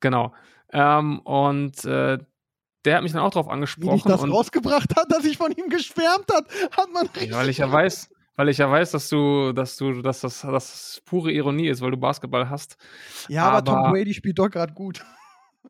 genau. Ähm, und äh, der hat mich dann auch drauf Wie dich angesprochen. das und, rausgebracht hat, dass ich von ihm geschwärmt hat, hat man richtig. ja, weil ich ja weiß, weil ich ja weiß, dass du, dass du, dass das, dass das pure Ironie ist, weil du Basketball hast. Ja, aber, Tom aber- Brady spielt doch gerade gut.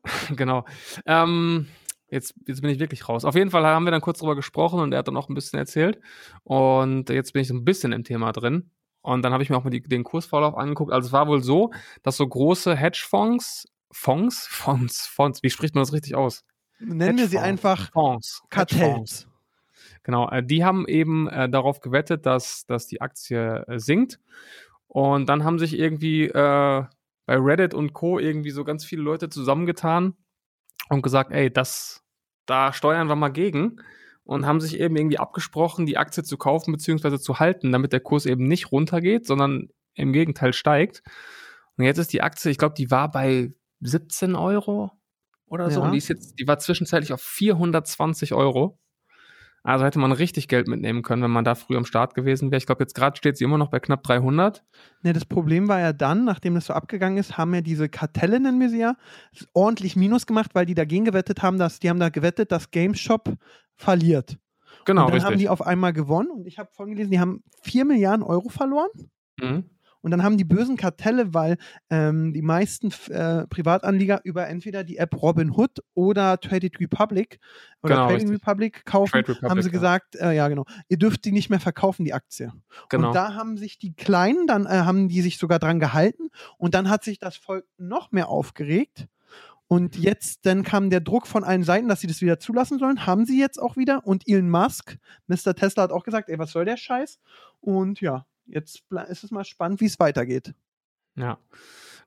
genau. Ähm, jetzt, jetzt bin ich wirklich raus. Auf jeden Fall haben wir dann kurz drüber gesprochen und er hat dann auch ein bisschen erzählt. Und jetzt bin ich so ein bisschen im Thema drin. Und dann habe ich mir auch mal die, den Kursvorlauf angeguckt. Also es war wohl so, dass so große Hedgefonds, Fonds, Fonds, Fonds, wie spricht man das richtig aus? Nennen wir sie einfach Fonds. Kartells. Genau, äh, die haben eben äh, darauf gewettet, dass, dass die Aktie äh, sinkt. Und dann haben sich irgendwie bei Reddit und Co. irgendwie so ganz viele Leute zusammengetan und gesagt, ey, das, da steuern wir mal gegen. Und haben sich eben irgendwie abgesprochen, die Aktie zu kaufen bzw. zu halten, damit der Kurs eben nicht runtergeht, sondern im Gegenteil steigt. Und jetzt ist die Aktie, ich glaube, die war bei 17 Euro oder so. Ja. Und die ist jetzt, die war zwischenzeitlich auf 420 Euro. Also hätte man richtig Geld mitnehmen können, wenn man da früh am Start gewesen wäre. Ich glaube, jetzt gerade steht sie immer noch bei knapp 300. Ne, das Problem war ja dann, nachdem das so abgegangen ist, haben ja diese Kartelle, nennen wir sie ja, ordentlich Minus gemacht, weil die dagegen gewettet haben, dass die haben da gewettet, dass GameStop verliert. Genau, und dann haben richtig. die auf einmal gewonnen und ich habe vorhin gelesen, die haben 4 Milliarden Euro verloren. Mhm. Und dann haben die bösen Kartelle, weil ähm, die meisten äh, Privatanleger über entweder die App Robinhood oder Traded Republic oder Genau, Trading richtig. Republic kaufen, Republic, haben sie ja. gesagt, äh, ja genau, ihr dürft die nicht mehr verkaufen, die Aktie. Genau. Und da haben sich die Kleinen, dann äh, haben die sich sogar dran gehalten und dann hat sich das Volk noch mehr aufgeregt. Und Mhm. jetzt, dann kam der Druck von allen Seiten, dass sie das wieder zulassen sollen. Haben sie jetzt auch wieder. Und Elon Musk, Mr. Tesla, hat auch gesagt, ey, was soll der Scheiß? Und ja, jetzt ist es mal spannend, wie es weitergeht. Ja,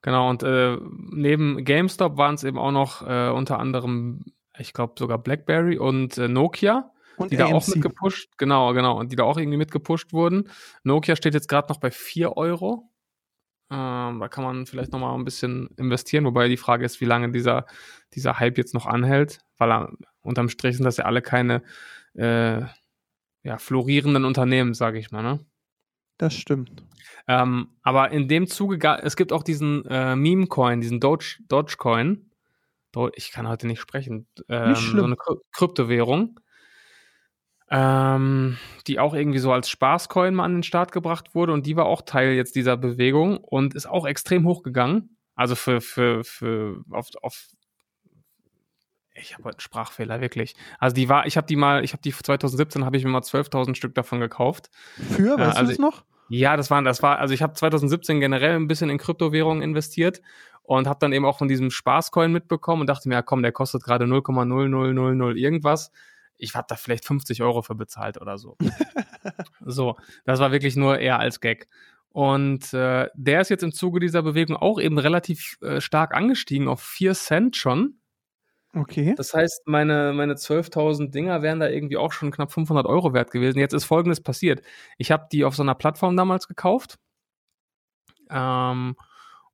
genau. Und äh, neben GameStop waren es eben auch noch äh, unter anderem, ich glaube sogar BlackBerry und äh, Nokia, Und die da auch AMC. mitgepusht, genau, genau, und die da auch irgendwie mitgepusht wurden. Nokia steht jetzt gerade noch bei 4 Euro. Ähm, da kann man vielleicht noch mal ein bisschen investieren, wobei die Frage ist, wie lange dieser, dieser Hype jetzt noch anhält, weil er, unterm Strich sind das ja alle keine äh, ja, florierenden Unternehmen, sage ich mal, ne? Das stimmt. Ähm, aber in dem Zuge, es gibt auch diesen äh, Meme-Coin, diesen Doge, Dogecoin. Do ich kann heute nicht sprechen. Ähm, Nicht schlimm. So eine Kry Kryptowährung. ähm, die auch irgendwie so als Spaßcoin mal an den Start gebracht wurde und die war auch Teil jetzt dieser Bewegung und ist auch extrem hochgegangen. Also für, für, für auf, auf ich habe heute einen Sprachfehler, wirklich. Also die war, ich habe die mal, ich habe die 2017 habe ich mir mal 12.000 Stück davon gekauft. Für, weißt äh, also du das noch? Ja, das war, das war, also ich habe 2017 generell ein bisschen in Kryptowährungen investiert und habe dann eben auch von diesem Spaßcoin mitbekommen und dachte mir, ja komm, der kostet gerade 0,0000 irgendwas. Ich habe da vielleicht 50 Euro für bezahlt oder so. so, das war wirklich nur eher als Gag. Und äh, der ist jetzt im Zuge dieser Bewegung auch eben relativ äh, stark angestiegen auf 4 Cent schon. Okay. Das heißt, meine, meine 12.000 Dinger wären da irgendwie auch schon knapp 500 Euro wert gewesen. Jetzt ist Folgendes passiert. Ich habe die auf so einer Plattform damals gekauft. Ähm,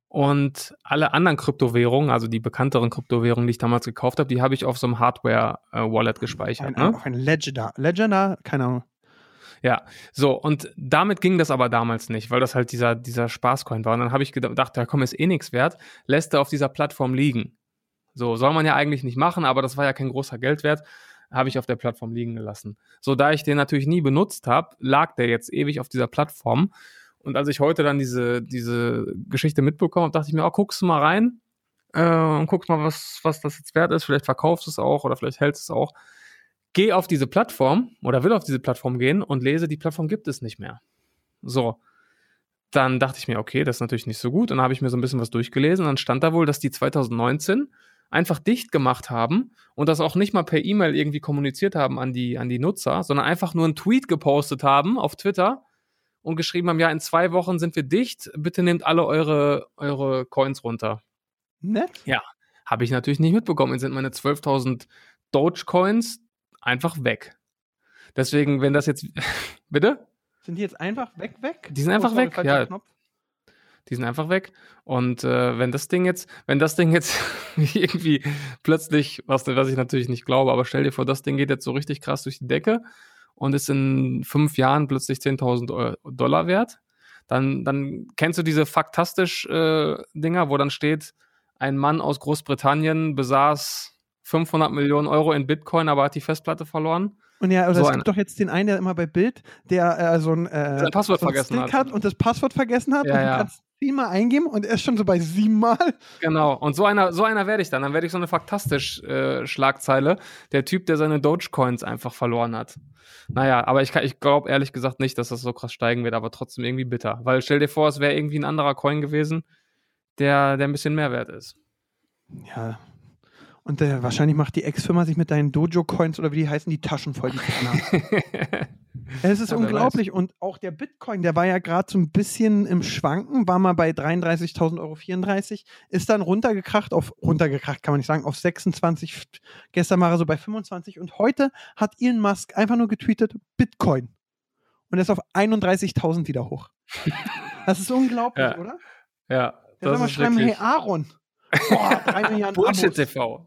und alle anderen Kryptowährungen, also die bekannteren Kryptowährungen, die ich damals gekauft habe, die habe ich auf so einem Hardware-Wallet gespeichert. Ein, ne? Auf ein Ledger. Ledger, keine Ahnung. Ja, so, und damit ging das aber damals nicht, weil das halt dieser, dieser Spaßcoin war. Und dann habe ich gedacht, ja komm, ist eh nichts wert, lässt er auf dieser Plattform liegen. So, soll man ja eigentlich nicht machen, aber das war ja kein großer Geldwert, habe ich auf der Plattform liegen gelassen. So, da ich den natürlich nie benutzt habe, lag der jetzt ewig auf dieser Plattform. Und als ich heute dann diese, diese Geschichte mitbekommen habe, dachte ich mir, oh, guckst du mal rein äh, und guckst mal, was, was das jetzt wert ist. Vielleicht verkaufst du es auch oder vielleicht hältst du es auch. Geh auf diese Plattform oder will auf diese Plattform gehen und lese, die Plattform gibt es nicht mehr. So. Dann dachte ich mir, okay, das ist natürlich nicht so gut. Und dann habe ich mir so ein bisschen was durchgelesen. Dann stand da wohl, dass die 2019 einfach dicht gemacht haben und das auch nicht mal per E-Mail irgendwie kommuniziert haben an die, an die Nutzer, sondern einfach nur einen Tweet gepostet haben auf Twitter und geschrieben haben, ja, in zwei Wochen sind wir dicht, bitte nehmt alle eure, eure Coins runter. Nett. Ja, habe ich natürlich nicht mitbekommen. Jetzt sind meine 12.000 Dogecoins einfach weg. Deswegen, wenn das jetzt, bitte? Sind die jetzt einfach weg, weg? Die sind einfach sorry, weg, ja. Knopf. Die sind einfach weg. Und äh, wenn das Ding jetzt, wenn das Ding jetzt irgendwie plötzlich, was, was ich natürlich nicht glaube, aber stell dir vor, das Ding geht jetzt so richtig krass durch die Decke und ist in fünf Jahren plötzlich 10.000 Eu- Dollar wert, dann, dann kennst du diese faktastisch äh, Dinger, wo dann steht, ein Mann aus Großbritannien besaß 500 Millionen Euro in Bitcoin, aber hat die Festplatte verloren. Und ja, oder So es eine. gibt doch jetzt den einen, der immer bei Bild, der äh, so ein, äh, Passwort so vergessen Stick hat. hat und das Passwort vergessen hat Ja, ja. Zehnmal eingeben und er ist schon so bei siebenmal. Genau, und so einer, so einer werde ich dann. Dann werde ich so eine faktastisch äh, Schlagzeile. Der Typ, der seine Dogecoins einfach verloren hat. Naja, aber ich, kann- ich glaube ehrlich gesagt nicht, dass das so krass steigen wird, aber trotzdem irgendwie bitter. Weil stell dir vor, es wäre irgendwie ein anderer Coin gewesen, der, der ein bisschen mehr wert ist. Ja. Und äh, wahrscheinlich macht die Ex-Firma sich mit deinen Dojo-Coins oder wie die heißen, die Taschen voll. Die es ist Ja, unglaublich. Und auch der Bitcoin, der war ja gerade so ein bisschen im Schwanken, war mal bei 33.000 Euro 34, ist dann runtergekracht auf, runtergekracht kann man nicht sagen, auf 26. Gestern war er so bei 25 und heute hat Elon Musk einfach nur getweetet, Bitcoin. Und er ist auf 31.000 wieder hoch. Das ist unglaublich, Ja. oder? ja, Der soll mal schreiben, hey Aaron. Boah, drei Milliarden Bullshit. TV.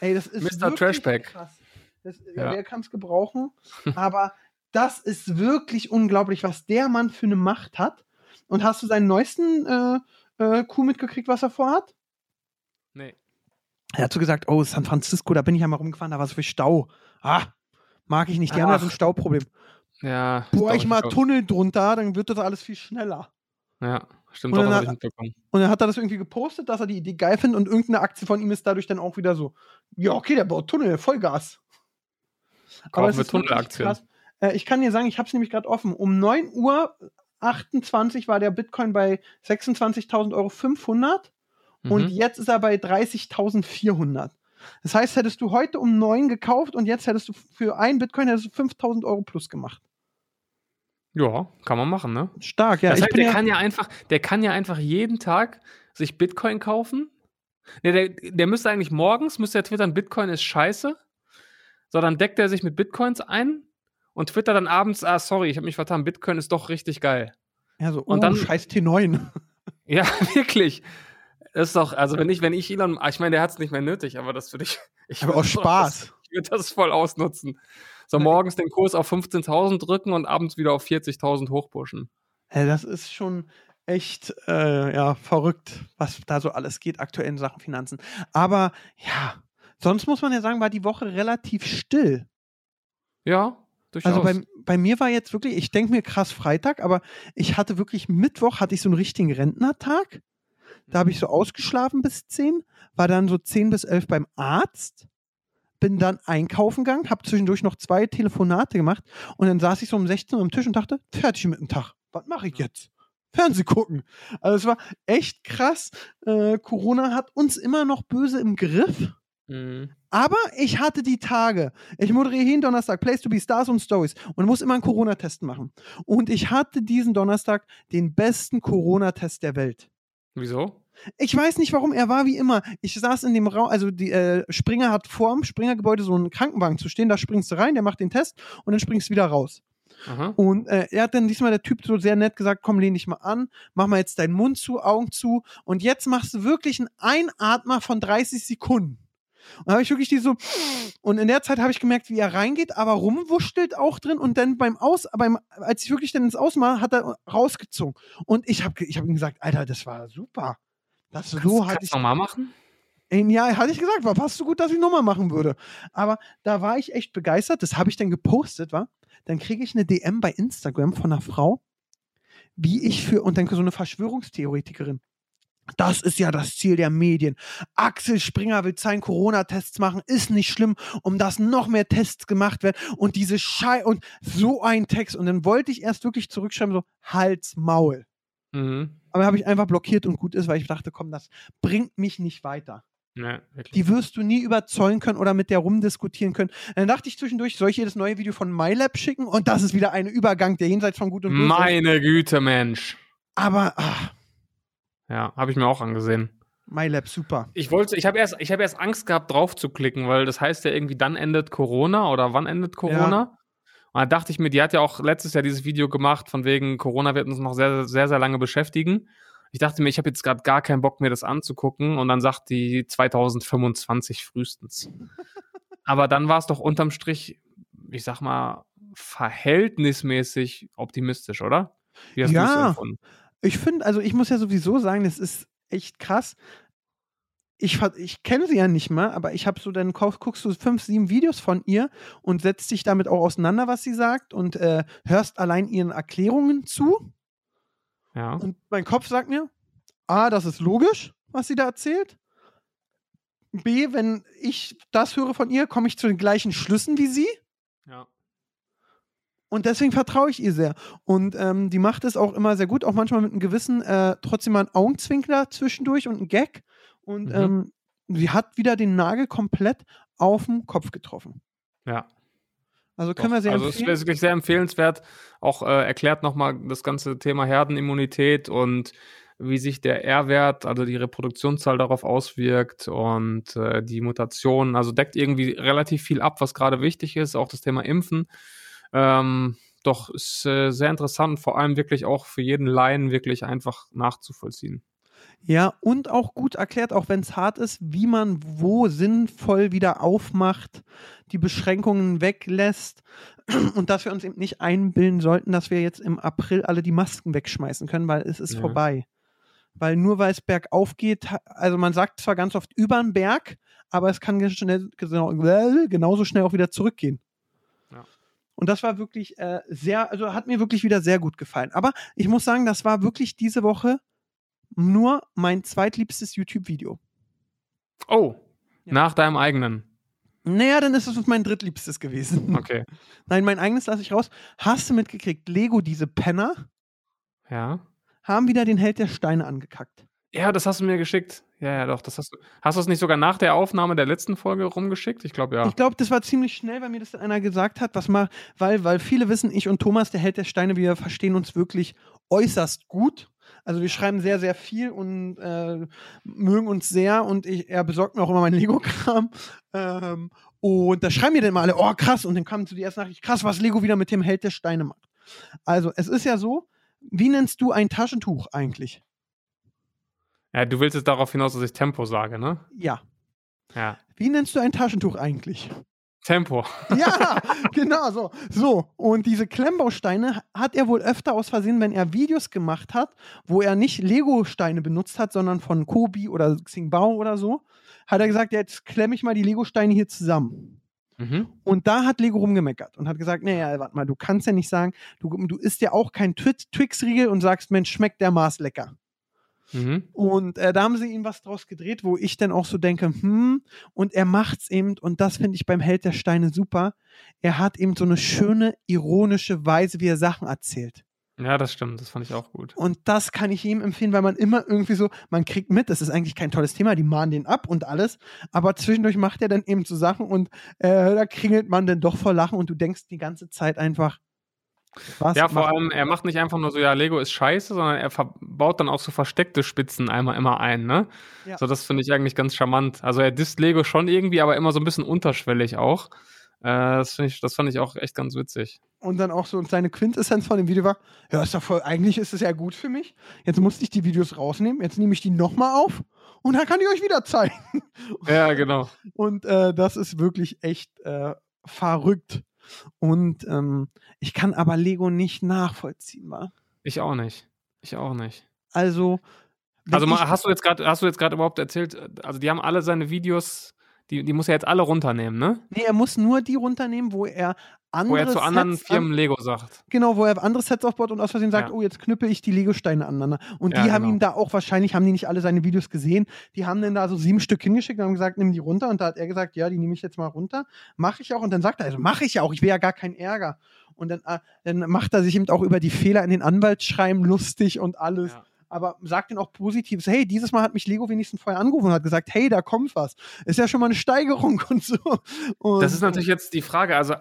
Ey, das ist Mr. Trashback. krass. Das, ja. Wer kann es gebrauchen? Aber das ist wirklich unglaublich, was der Mann für eine Macht hat. Und hast du seinen neuesten äh, äh, Coup mitgekriegt, was er vorhat? Nee. Er hat so gesagt, oh, San Francisco, da bin ich ja mal rumgefahren, da war so viel Stau. Ah, mag ich nicht. Die haben ja Ach. so ein Stauproblem. Ja. Bohr ich mal. Tunnel drunter, dann wird das alles viel schneller. Ja, stimmt Und doch, hat- mitbekommen. Und dann hat er das irgendwie gepostet, dass er die Idee geil findet und irgendeine Aktie von ihm ist dadurch dann auch wieder so, ja, okay, der baut Tunnel, Vollgas. Kaufen es wir ist Tunnelaktien. Äh, ich kann dir sagen, ich habe es nämlich gerade offen. Um 9 Uhr 28 war der Bitcoin bei 26.000 Euro 500 und Mhm. jetzt ist er bei 30.400. Das heißt, hättest du heute um 9 gekauft und jetzt hättest du für einen Bitcoin hättest du 5.000 Euro plus gemacht. Ja, kann man machen, ne? Stark, ja. das heißt, der ja kann ja einfach, der kann ja einfach jeden Tag sich Bitcoin kaufen. Ne, der, der müsste eigentlich morgens, müsste er twittern, Bitcoin ist scheiße. So, dann deckt er sich mit Bitcoins ein und twittert dann abends, ah, sorry, ich habe mich vertan, Bitcoin ist doch richtig geil. ja, so, und oh, dann- scheiß T9. Ja, wirklich. Das ist doch, also wenn ich, wenn ich Elon, ah, ich meine, der hat es nicht mehr nötig, aber das würde ich. ich Aber würd aus das- Spaß. Ich würde das voll ausnutzen. So morgens den Kurs auf 15.000 drücken und abends wieder auf 40.000 hochpushen. Ja, das ist schon echt äh, ja, verrückt, was da so alles geht aktuell in Sachen Finanzen. Aber ja, sonst muss man ja sagen, war die Woche relativ still. Ja, durchaus. Also bei, bei mir war jetzt wirklich, ich denke mir krass Freitag, aber ich hatte wirklich Mittwoch, hatte ich so einen richtigen Rentnertag. Da habe ich so ausgeschlafen bis 10, war dann so 10 bis 11 beim Arzt, bin dann einkaufen gegangen, habe zwischendurch noch zwei Telefonate gemacht und dann saß ich so um 16 Uhr am Tisch und dachte, fertig mit dem Tag. Was mache ich jetzt? Fernseh gucken. Also es war echt krass. Äh, Corona hat uns immer noch böse im Griff. Mhm. Aber ich hatte die Tage. Ich moderiere jeden Donnerstag Place to be Stars und Stories und muss immer einen Corona-Test machen. Und ich hatte diesen Donnerstag den besten Corona-Test der Welt. Wieso? Ich weiß nicht, warum er war wie immer. Ich saß in dem Raum, also die äh, Springer hat vorm Springergebäude so einen Krankenwagen zu stehen, da springst du rein, der macht den Test und dann springst du wieder raus. Aha. Und äh, er hat dann diesmal der Typ so sehr nett gesagt, komm, lehn dich mal an, mach mal jetzt deinen Mund zu, Augen zu und jetzt machst du wirklich einen Einatmer von 30 Sekunden. Und habe ich wirklich die so und in der Zeit habe ich gemerkt, wie er reingeht, aber rumwurschtelt auch drin und dann beim Aus, beim, als ich wirklich dann ins Ausmachen, hat er rausgezogen. Und ich habe ich hab ihm gesagt, Alter, das war super. Das so Kannst, hatte kannst ich nochmal machen? Ey, Ja, hatte ich gesagt, war fast so gut, dass ich nochmal machen würde. Aber da war ich echt begeistert. Das habe ich dann gepostet, war. Dann kriege ich eine DM bei Instagram von einer Frau, wie ich für, und dann so eine Verschwörungstheoretikerin. Das ist ja das Ziel der Medien. Axel Springer will seinen Corona-Tests machen, ist nicht schlimm, um dass noch mehr Tests gemacht werden und diese Schei und so ein Text. Und dann wollte ich erst wirklich zurückschreiben, so Hals, Maul. Mhm. Aber habe ich einfach blockiert und gut ist, weil ich dachte, komm, das bringt mich nicht weiter. Wirklich. Die wirst du nie überzeugen können oder mit der rumdiskutieren können. Dann dachte ich zwischendurch, soll ich ihr das neue Video von MyLab schicken? Und das ist wieder ein Übergang, der jenseits von Gut und Böse ist. Meine Güte, Mensch. Aber ach, Ja, habe ich mir auch angesehen. MyLab, super. Ich wollte, ich habe erst, ich habe erst Angst gehabt, drauf zu klicken, weil das heißt ja irgendwie, dann endet Corona oder wann endet Corona? Und da dachte ich mir, die hat ja auch letztes Jahr dieses Video gemacht, von wegen Corona wird uns noch sehr, sehr, sehr lange beschäftigen. Ich dachte mir, ich habe jetzt gerade gar keinen Bock, mir das anzugucken. Und dann sagt die 2025 frühestens. Aber dann war es doch unterm Strich, ich sag mal, verhältnismäßig optimistisch, oder? Wie hast Ja. Ich finde, also ich muss ja sowieso sagen, das ist echt krass. Ich, ich kenne sie ja nicht mal, aber ich habe so, dann guckst du fünf, sieben Videos von ihr und setzt dich damit auch auseinander, was sie sagt und äh, hörst allein ihren Erklärungen zu. Ja. Und mein Kopf sagt mir, A, das ist logisch, was sie da erzählt. B, wenn ich das höre von ihr, komme ich zu den gleichen Schlüssen wie sie. ja. Und deswegen vertraue ich ihr sehr. Und ähm, die macht es auch immer sehr gut, auch manchmal mit einem gewissen, äh, trotzdem mal einen Augenzwinkler zwischendurch und einen Gag. Und Mhm. ähm, sie hat wieder den Nagel komplett auf den Kopf getroffen. Ja. Also können Doch. wir sehr also es empfehlen. ist wirklich sehr empfehlenswert. Auch äh, erklärt nochmal das ganze Thema Herdenimmunität und wie sich der R-Wert, also die Reproduktionszahl darauf auswirkt und äh, die Mutationen. Also deckt irgendwie relativ viel ab, was gerade wichtig ist. Auch das Thema Impfen. Ähm, doch ist äh, sehr interessant vor allem wirklich auch für jeden Laien wirklich einfach nachzuvollziehen. Ja, und auch gut erklärt, auch wenn es hart ist, wie man wo sinnvoll wieder aufmacht, die Beschränkungen weglässt und dass wir uns eben nicht einbilden sollten, dass wir jetzt im April alle die Masken wegschmeißen können, weil es ist Ja. vorbei. Weil nur weil es bergauf geht, also man sagt zwar ganz oft über den Berg, aber es kann schnell, genau, genauso schnell auch wieder zurückgehen. Und das war wirklich äh, sehr, also hat mir wirklich wieder sehr gut gefallen. Aber ich muss sagen, das war wirklich diese Woche nur mein zweitliebstes YouTube-Video. Oh, Ja. nach deinem eigenen. Naja, dann ist es mein drittliebstes gewesen. Okay. Nein, mein eigenes lasse ich raus. Hast du mitgekriegt, Lego, diese Penner, Ja. haben wieder den Held der Steine angekackt. Ja, das hast du mir geschickt. Ja, ja, doch. Das hast du. Hast du es nicht sogar nach der Aufnahme der letzten Folge rumgeschickt? Ich glaube ja. Ich glaube, das war ziemlich schnell, weil mir das einer gesagt hat, was mal, weil, weil viele wissen, ich und Thomas, der Held der Steine, wir verstehen uns wirklich äußerst gut. Also wir schreiben sehr, sehr viel und äh, mögen uns sehr und ich, er besorgt mir auch immer meinen Lego-Kram. Ähm, und da schreiben mir dann mal alle, oh krass, und dann kam zu die erste Nachricht, krass, was Lego wieder mit dem Held der Steine macht. Also es ist ja so, wie nennst du ein Taschentuch eigentlich? Ja, du willst jetzt darauf hinaus, dass ich Tempo sage, ne? Ja. Ja. Wie nennst du ein Taschentuch eigentlich? Tempo. Ja, genau so. So, und diese Klemmbausteine hat er wohl öfter aus Versehen, wenn er Videos gemacht hat, wo er nicht Lego-Steine benutzt hat, sondern von Kobi oder Xingbao oder so, hat er gesagt, jetzt klemme ich mal die Lego-Steine hier zusammen. Mhm. Und da hat Lego rumgemeckert und hat gesagt, naja, warte mal, du kannst ja nicht sagen, du, du isst ja auch kein Twix- Twix-Riegel und sagst, Mensch, schmeckt der Maß lecker. Mhm. Und äh, da haben sie ihm was draus gedreht, wo ich dann auch so denke, hm, und er macht's eben, und das finde ich beim Held der Steine super. Er hat eben so eine schöne, ironische Weise, wie er Sachen erzählt. Ja, das stimmt. Das fand ich auch gut. Und das kann ich ihm empfehlen, weil man immer irgendwie so, man kriegt mit, das ist eigentlich kein tolles Thema, die mahnen den ab und alles, aber zwischendurch macht er dann eben so Sachen und äh, da kringelt man dann doch vor Lachen und du denkst die ganze Zeit einfach, was Ja, vor allem, er macht nicht einfach nur so, ja, Lego ist scheiße, sondern er baut dann auch so versteckte Spitzen einmal immer ein, ne? Ja. So, das finde ich eigentlich ganz charmant. Also er disst Lego schon irgendwie, aber immer so ein bisschen unterschwellig auch. Äh, das, ich, das fand ich auch echt ganz witzig. Und dann auch so, und seine Quintessenz von dem Video war, ja, ist doch voll, eigentlich ist es ja gut für mich. Jetzt musste ich die Videos rausnehmen, jetzt nehme ich die nochmal auf und dann kann ich euch wieder zeigen. Ja, genau. Und äh, das ist wirklich echt äh, verrückt. Und ähm, ich kann aber Lego nicht nachvollziehen, wa? Ich auch nicht. Ich auch nicht. Also, Also ich, mal, hast du jetzt gerade, hast du jetzt gerade überhaupt erzählt, äh, also die haben alle seine Videos, die, die muss er jetzt alle runternehmen, ne? nee, er muss nur die runternehmen, wo er andere Wo er zu anderen Sets Firmen an, Lego sagt. genau, wo er andere Sets aufbaut und aus Versehen sagt, Ja. oh, jetzt knüppe ich die Lego-Steine aneinander. Und Ja, die haben genau. ihm da auch wahrscheinlich, haben die nicht alle seine Videos gesehen, die haben dann da so sieben Stück hingeschickt und haben gesagt, nimm die runter. Und da hat er gesagt, ja, die nehme ich jetzt mal runter. Mache ich auch. Und dann sagt er, also mache ich ja auch, ich will ja gar keinen Ärger. Und dann, äh, dann macht er sich eben auch über die Fehler in den Anwaltsschreiben lustig und alles. Ja. aber sagt dann auch positiv, hey, dieses Mal hat mich Lego wenigstens vorher angerufen und hat gesagt, hey, da kommt was. Ist ja schon mal eine Steigerung und so. Und, Das ist natürlich jetzt die Frage, also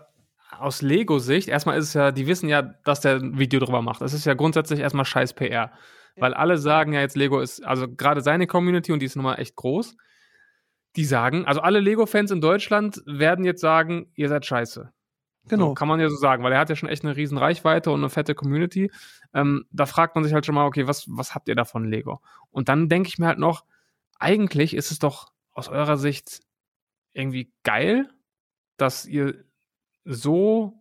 aus Lego-Sicht, erstmal ist es ja, die wissen ja, dass der ein Video drüber macht. Das ist ja grundsätzlich erstmal scheiß PR. Weil alle sagen ja jetzt, Lego ist, also gerade seine Community, und die ist nun mal echt groß, die sagen, also alle Lego-Fans in Deutschland werden jetzt sagen, ihr seid scheiße. genau. So, kann man ja so sagen, weil er hat ja schon echt eine riesen Reichweite und eine fette Community. Ähm, da fragt man sich halt schon mal, okay, was, was habt ihr davon, Lego? Und dann denke ich mir halt noch, eigentlich ist es doch aus eurer Sicht irgendwie geil, dass ihr so,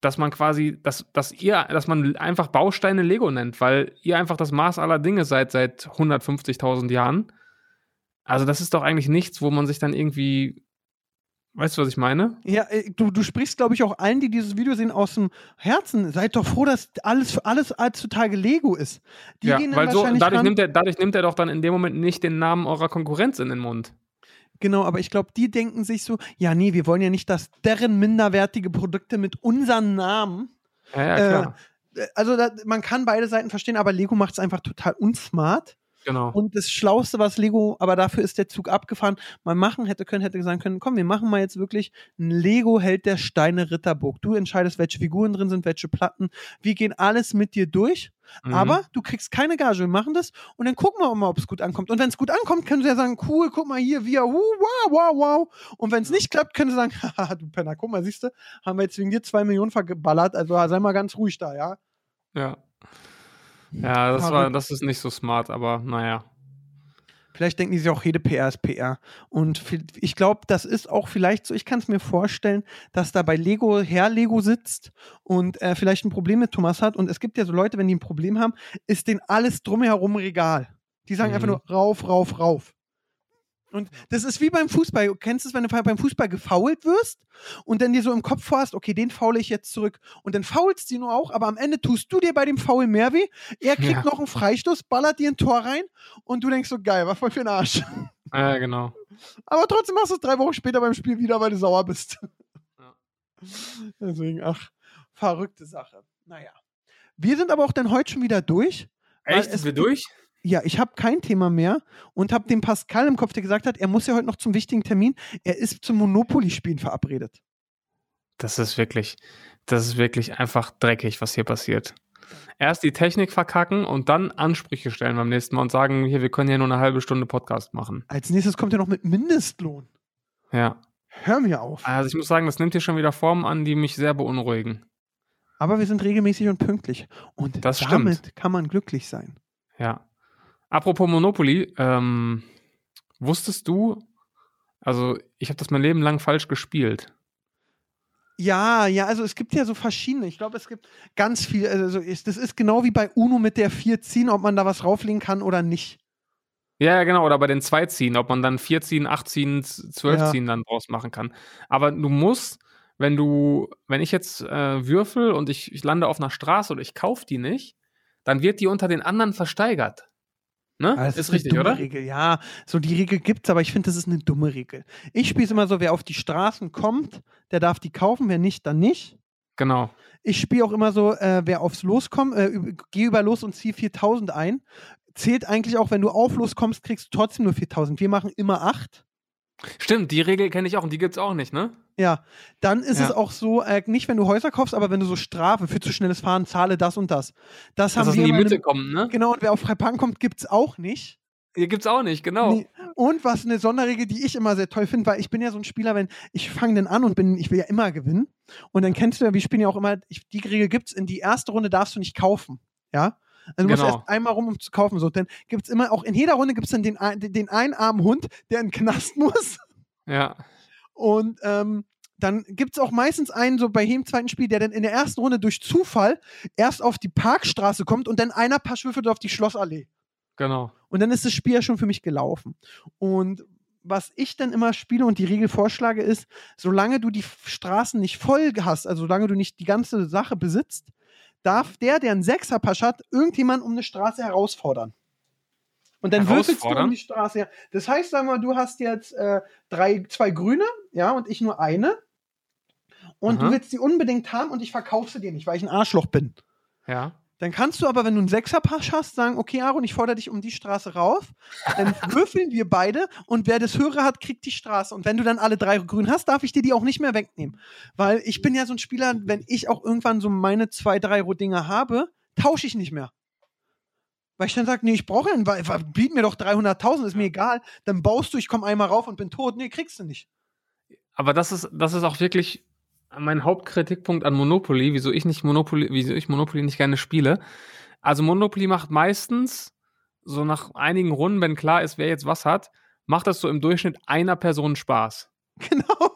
dass man quasi, dass, dass ihr, dass man einfach Bausteine Lego nennt, weil ihr einfach das Maß aller Dinge seid seit 150.000 Jahren. Also das ist doch eigentlich nichts, wo man sich dann irgendwie, weißt du, was ich meine? Ja, äh, du, du sprichst, glaube ich, auch allen, die dieses Video sehen, aus dem Herzen. Seid doch froh, dass alles, alles heutzutage Lego ist. Die ja, gehen weil so, dadurch nimmt, er, dadurch nimmt er doch dann in dem Moment nicht den Namen eurer Konkurrenz in den Mund. Genau, aber ich glaube, die denken sich so, ja, nee, wir wollen ja nicht, dass deren minderwertige Produkte mit unseren Namen Ja, ja, Äh, klar. äh, also da, man kann beide Seiten verstehen, aber Lego macht es einfach total unsmart. Genau. Und das Schlauste, was Lego, aber dafür ist der Zug abgefahren, man machen hätte können, hätte sagen können, komm, wir machen mal jetzt wirklich ein Lego-Held der Steine Ritterburg. Du entscheidest, welche Figuren drin sind, welche Platten. Wir gehen alles mit dir durch, Mhm. aber du kriegst keine Gage. Wir machen das und dann gucken wir mal, ob es gut ankommt. Und wenn es gut ankommt, können sie ja sagen, cool, guck mal hier, wir, uh, wow, wow, wow. Und wenn es nicht klappt, können sie sagen, haha, du Penner, guck mal, siehst du, haben wir jetzt wegen dir zwei Millionen vergeballert, also sei mal ganz ruhig da, ja. Ja. Ja, das, war, das ist nicht so smart, aber naja. Vielleicht denken die sich auch, jede PR ist PR. Und ich glaube, das ist auch vielleicht so, ich kann es mir vorstellen, dass da bei Lego Herr Lego sitzt und äh, vielleicht ein Problem mit Thomas hat. Und es gibt ja so Leute, wenn die ein Problem haben, ist denen alles drumherum Regal. Die sagen einfach Mhm. nur rauf, rauf, rauf. Und das ist wie beim Fußball. Du kennst es, wenn du beim Fußball gefault wirst und dann dir so im Kopf vorhast, okay, den faule ich jetzt zurück. Und dann faulst du nur auch, aber am Ende tust du dir bei dem Foul mehr weh. Er kriegt Ja. noch einen Freistoß, ballert dir ein Tor rein und du denkst so, geil, was voll für ein Arsch. Ja, genau. Aber trotzdem machst du es drei Wochen später beim Spiel wieder, weil du sauer bist. Ja. Deswegen, ach, verrückte Sache. Naja. Wir sind aber auch dann heute schon wieder durch. Echt? Sind wir durch? Ja, ich habe kein Thema mehr und habe den Pascal im Kopf, der gesagt hat, er muss ja heute noch zum wichtigen Termin. Er ist zum Monopoly-Spielen verabredet. Das ist wirklich, das ist wirklich einfach dreckig, was hier passiert. Erst die Technik verkacken und dann Ansprüche stellen beim nächsten Mal und sagen, hier, wir können hier nur eine halbe Stunde Podcast machen. Als nächstes kommt er noch mit Mindestlohn. Ja. Hör mir auf. Also ich muss sagen, das nimmt hier schon wieder Formen an, die mich sehr beunruhigen. Aber wir sind regelmäßig und pünktlich. Und Das damit kann man glücklich sein. Ja. Apropos Monopoly, ähm, wusstest du, also ich habe das mein Leben lang falsch gespielt. Ja, ja, also es gibt ja so verschiedene. Ich glaube, es gibt ganz viel. Also ist, das ist genau wie bei UNO mit der vier ziehen, ob man da was rauflegen kann oder nicht. Ja, ja, genau. Oder bei den zwei ziehen, ob man dann vier ziehen, acht ziehen, zwölf Ja. ziehen dann draus machen kann. Aber du musst, wenn du, wenn ich jetzt äh, würfel und ich, ich lande auf einer Straße oder ich kaufe die nicht, dann wird die unter den anderen versteigert. Ne? Das ist richtig, oder? Regel. Ja, so die Regel gibt's, aber ich finde, das ist eine dumme Regel. Ich spiele es immer so, wer auf die Straßen kommt, der darf die kaufen, wer nicht, dann nicht. Genau. Ich spiele auch immer so, äh, wer aufs Los kommt, äh, geh über Los und zieh 4000 ein. Zählt eigentlich auch, wenn du auf Los kommst, kriegst du trotzdem nur 4000. Wir machen immer 8. Stimmt, die Regel kenne ich auch und die gibt's auch nicht, ne? Ja, dann ist Ja. es auch so, äh, nicht wenn du Häuser kaufst, aber wenn du so Strafe für zu schnelles Fahren, zahle das und das. Das Dass haben das wir in die Mitte einem- kommt, ne? Genau, und wer auf Freiparken kommt, gibt's auch nicht. Hier gibt's auch nicht, genau. Nee. Und was eine Sonderregel, die ich immer sehr toll finde, weil ich bin ja so ein Spieler, wenn ich fange dann an und bin, ich will ja immer gewinnen. Und dann kennst du ja, wir spielen ja auch immer, ich, die Regel gibt's in die erste Runde darfst du nicht kaufen. Ja? Also du musst Genau. erst einmal rum, um zu kaufen. So, dann gibt's immer, auch in jeder Runde gibt's dann den, den, den einen armen Hund, der in den Knast muss. Ja. Und ähm, dann gibt es auch meistens einen, so bei jedem zweiten Spiel, der dann in der ersten Runde durch Zufall erst auf die Parkstraße kommt und dann einer paar Schwürfe auf die Schlossallee. Genau. Und dann ist das Spiel ja schon für mich gelaufen. Und was ich dann immer spiele und die Regel vorschlage, ist, solange du die Straßen nicht voll hast, also solange du nicht die ganze Sache besitzt, darf der, der einen Sechserpasch hat, irgendjemand um eine Straße herausfordern. Und dann würfelst du um die Straße. Ja. Das heißt, sagen wir, mal, du hast jetzt äh, drei, zwei grüne, ja, und ich nur eine. Und Aha. du willst die unbedingt haben und ich verkaufe sie dir nicht, weil ich ein Arschloch bin. Ja. Dann kannst du aber, wenn du einen Sechserpasch hast, sagen, okay, Aaron, ich fordere dich um die Straße rauf. Dann würfeln wir beide und wer das höhere hat, kriegt die Straße. Und wenn du dann alle drei grün hast, darf ich dir die auch nicht mehr wegnehmen. Weil ich bin ja so ein Spieler, wenn ich auch irgendwann so meine zwei, drei Dinge habe, tausche ich nicht mehr. Weil ich dann sage, nee, ich brauche einen, weil, weil, biet mir doch 300.000, ist mir egal. Dann baust du, ich komme einmal rauf und bin tot. Nee, kriegst du nicht. Aber das ist, das ist auch wirklich mein Hauptkritikpunkt an Monopoly, wieso ich nicht Monopoly, wieso ich Monopoly nicht gerne spiele. Also Monopoly macht meistens so nach einigen Runden, wenn klar ist, wer jetzt was hat, macht das so im Durchschnitt einer Person Spaß. Genau.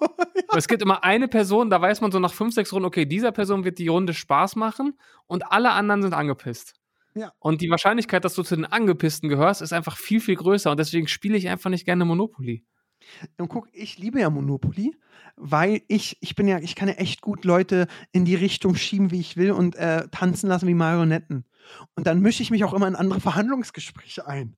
Es gibt immer eine Person, da weiß man so nach fünf, sechs Runden, okay, dieser Person wird die Runde Spaß machen und alle anderen sind angepisst. Ja. Und die Wahrscheinlichkeit, dass du zu den Angepissten gehörst, ist einfach viel, viel größer und deswegen spiele ich einfach nicht gerne Monopoly. Und guck, ich liebe ja Monopoly, weil ich, ich bin ja, ich kann ja echt gut Leute in die Richtung schieben, wie ich will und äh, tanzen lassen wie Marionetten. Und dann mische ich mich auch immer in andere Verhandlungsgespräche ein.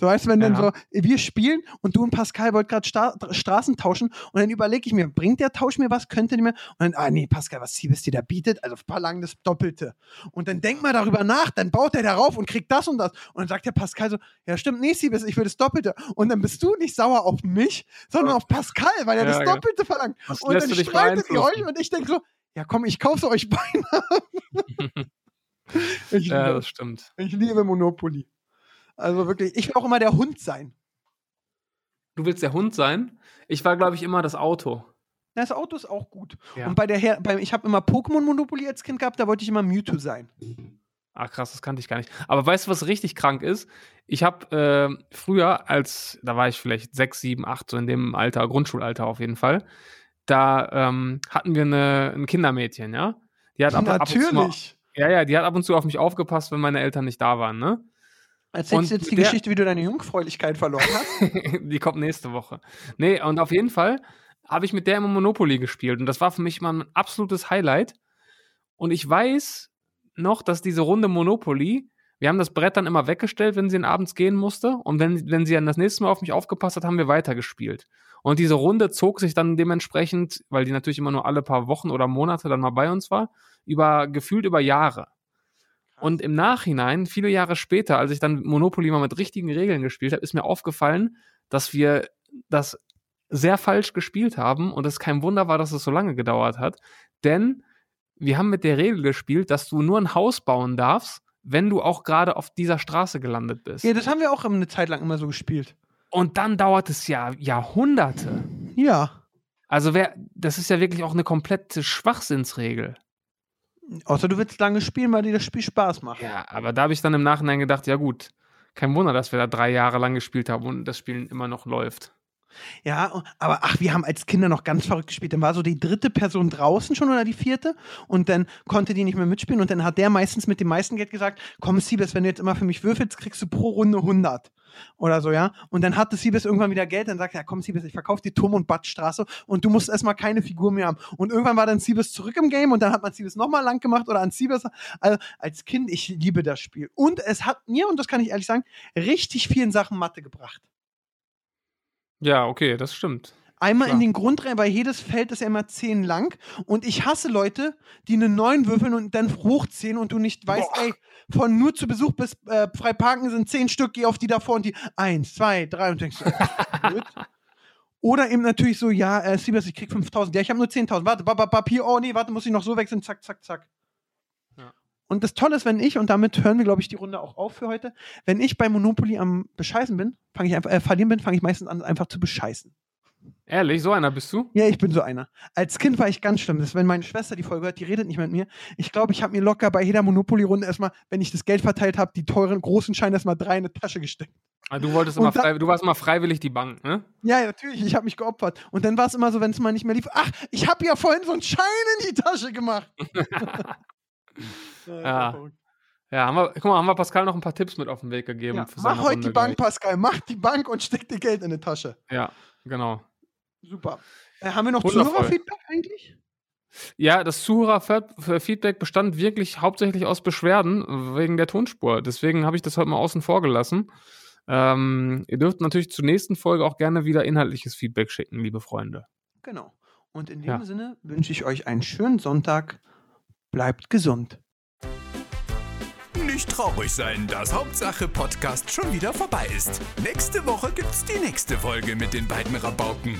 So weißt du, wenn dann Ja. so, wir spielen und du und Pascal wollt gerade Straßen tauschen und dann überlege ich mir, bringt der Tausch mir was, könnte der mir? Und dann, ah nee, Pascal, was Siebes dir da bietet, also verlangen das Doppelte. Und dann denk mal darüber nach, dann baut er darauf und kriegt das und das. Und dann sagt der Pascal so, ja stimmt, nee, Siebes, ich will das Doppelte. Und dann bist du nicht sauer auf mich, sondern auf Pascal, weil er Ja, das genau. Doppelte verlangt. Was Und dann streitet ihr euch und ich denke so, ja komm, ich kaufe euch beinahe. ich, Ja, das stimmt. ich liebe Monopoly. Also wirklich, ich will auch immer der Hund sein. Du willst der Hund sein? Ich war, glaube ich, immer das Auto. Das Auto ist auch gut. Ja. Und bei der Her bei, ich habe immer Pokémon Monopoly als Kind gehabt, da wollte ich immer Mewtwo sein. Ah, krass, das kannte ich gar nicht. Aber weißt du, was richtig krank ist? Ich habe äh, früher, als, da war ich vielleicht sechs, sieben, acht, so in dem Alter, Grundschulalter auf jeden Fall, da ähm, hatten wir eine, ein Kindermädchen, ja? Die hat ab, ab und zu mal, Natürlich. ja, ja, die hat ab und zu auf mich aufgepasst, wenn meine Eltern nicht da waren, ne? Erzählst du jetzt die der- Geschichte, wie du deine Jungfräulichkeit verloren hast? die kommt nächste Woche. Nee, und auf jeden Fall habe ich mit der immer Monopoly gespielt. Und das war für mich mal ein absolutes Highlight. Und ich weiß noch, dass diese Runde Monopoly, wir haben das Brett dann immer weggestellt, wenn sie abends gehen musste. Und wenn, wenn sie dann das nächste Mal auf mich aufgepasst hat, haben wir weitergespielt. Und diese Runde zog sich dann dementsprechend, weil die natürlich immer nur alle paar Wochen oder Monate dann mal bei uns war, über gefühlt über Jahre. Und im Nachhinein, viele Jahre später, als ich dann Monopoly mal mit richtigen Regeln gespielt habe, ist mir aufgefallen, dass wir das sehr falsch gespielt haben und es kein Wunder war, dass es so lange gedauert hat. Denn wir haben mit der Regel gespielt, dass du nur ein Haus bauen darfst, wenn du auch gerade auf dieser Straße gelandet bist. ja, das haben wir auch eine Zeit lang immer so gespielt. Und dann dauert es ja Jahrhunderte. Ja. Also wer, das ist ja wirklich auch eine komplette Schwachsinnsregel. Außer du willst lange spielen, weil dir das Spiel Spaß macht. Ja, aber da habe ich dann im Nachhinein gedacht, ja gut, kein Wunder, dass wir da drei Jahre lang gespielt haben und das Spiel immer noch läuft. Ja, aber ach, wir haben als Kinder noch ganz verrückt gespielt. Dann war so die dritte Person draußen schon oder die vierte und dann konnte die nicht mehr mitspielen und dann hat der meistens mit dem meisten Geld gesagt, komm Siebes, wenn du jetzt immer für mich würfelst, kriegst du pro Runde 100 oder so, ja. Und dann hatte Siebes irgendwann wieder Geld, dann sagt er, ja, komm Siebes, ich verkaufe die Turm- und Badstraße und du musst erstmal keine Figur mehr haben. Und irgendwann war dann Siebes zurück im Game und dann hat man Siebes nochmal lang gemacht oder an Siebes. Also als Kind, ich liebe das Spiel. Und es hat mir, und das kann ich ehrlich sagen, richtig vielen Sachen Mathe gebracht. Ja, okay, das stimmt. Einmal in Klar. den Grund rein, weil jedes Feld ist ja immer 10 lang. Und ich hasse Leute, die eine 9 würfeln und dann hochziehen und du nicht weißt, Boah. ey, von nur zu Besuch bis äh, frei parken sind 10 Stück, geh auf die davor und die 1, 2, 3 und denkst, du, blöd. Oder eben natürlich so, ja, äh, Siebers, ich krieg 5000. Ja, ich habe nur 10.000. Warte, hier, oh nee, warte, muss ich noch so wechseln, zack, zack, zack. Und das Tolle ist, wenn ich, und damit hören wir, glaube ich, die Runde auch auf für heute, wenn ich bei Monopoly am Bescheißen bin, fange ich einfach, äh, verlieren bin, fange ich meistens an, einfach zu bescheißen. Ehrlich, so einer bist du? Ja, ich bin so einer. Als Kind war ich ganz schlimm. Das ist, wenn meine Schwester die Folge hört, die redet nicht mit mir. Ich glaube, ich habe mir locker bei jeder Monopoly-Runde erstmal, wenn ich das Geld verteilt habe, die teuren, großen Scheine erstmal drei in eine Tasche gesteckt. Ah, Du wolltest immer frei, du warst immer freiwillig die Bank, ne? Ja, ja, natürlich, ich habe mich geopfert. Und dann war es immer so, wenn es mal nicht mehr lief, ach, ich habe ja vorhin so einen Schein in die Tasche gemacht. ja, Ja. haben wir, guck mal, haben wir Pascal noch ein paar Tipps mit auf den Weg gegeben. ja. Mach heute Runde die Bank, gleich. Pascal. Mach die Bank und steck dir Geld in die Tasche. Ja, genau. Super. Äh, haben wir noch. Zuhörerfeedback eigentlich? Ja, das Zuhörer-Feedback bestand wirklich hauptsächlich aus Beschwerden wegen der Tonspur. Deswegen habe ich das heute mal außen vor gelassen. Ähm, ihr dürft natürlich zur nächsten Folge auch gerne wieder inhaltliches Feedback schicken, liebe Freunde. Genau. Und in dem Ja. Sinne wünsche ich euch einen schönen Sonntag. Bleibt gesund. Nicht traurig sein, dass Hauptsache Podcast schon wieder vorbei ist. Nächste Woche gibt's die nächste Folge mit den beiden Rabauken.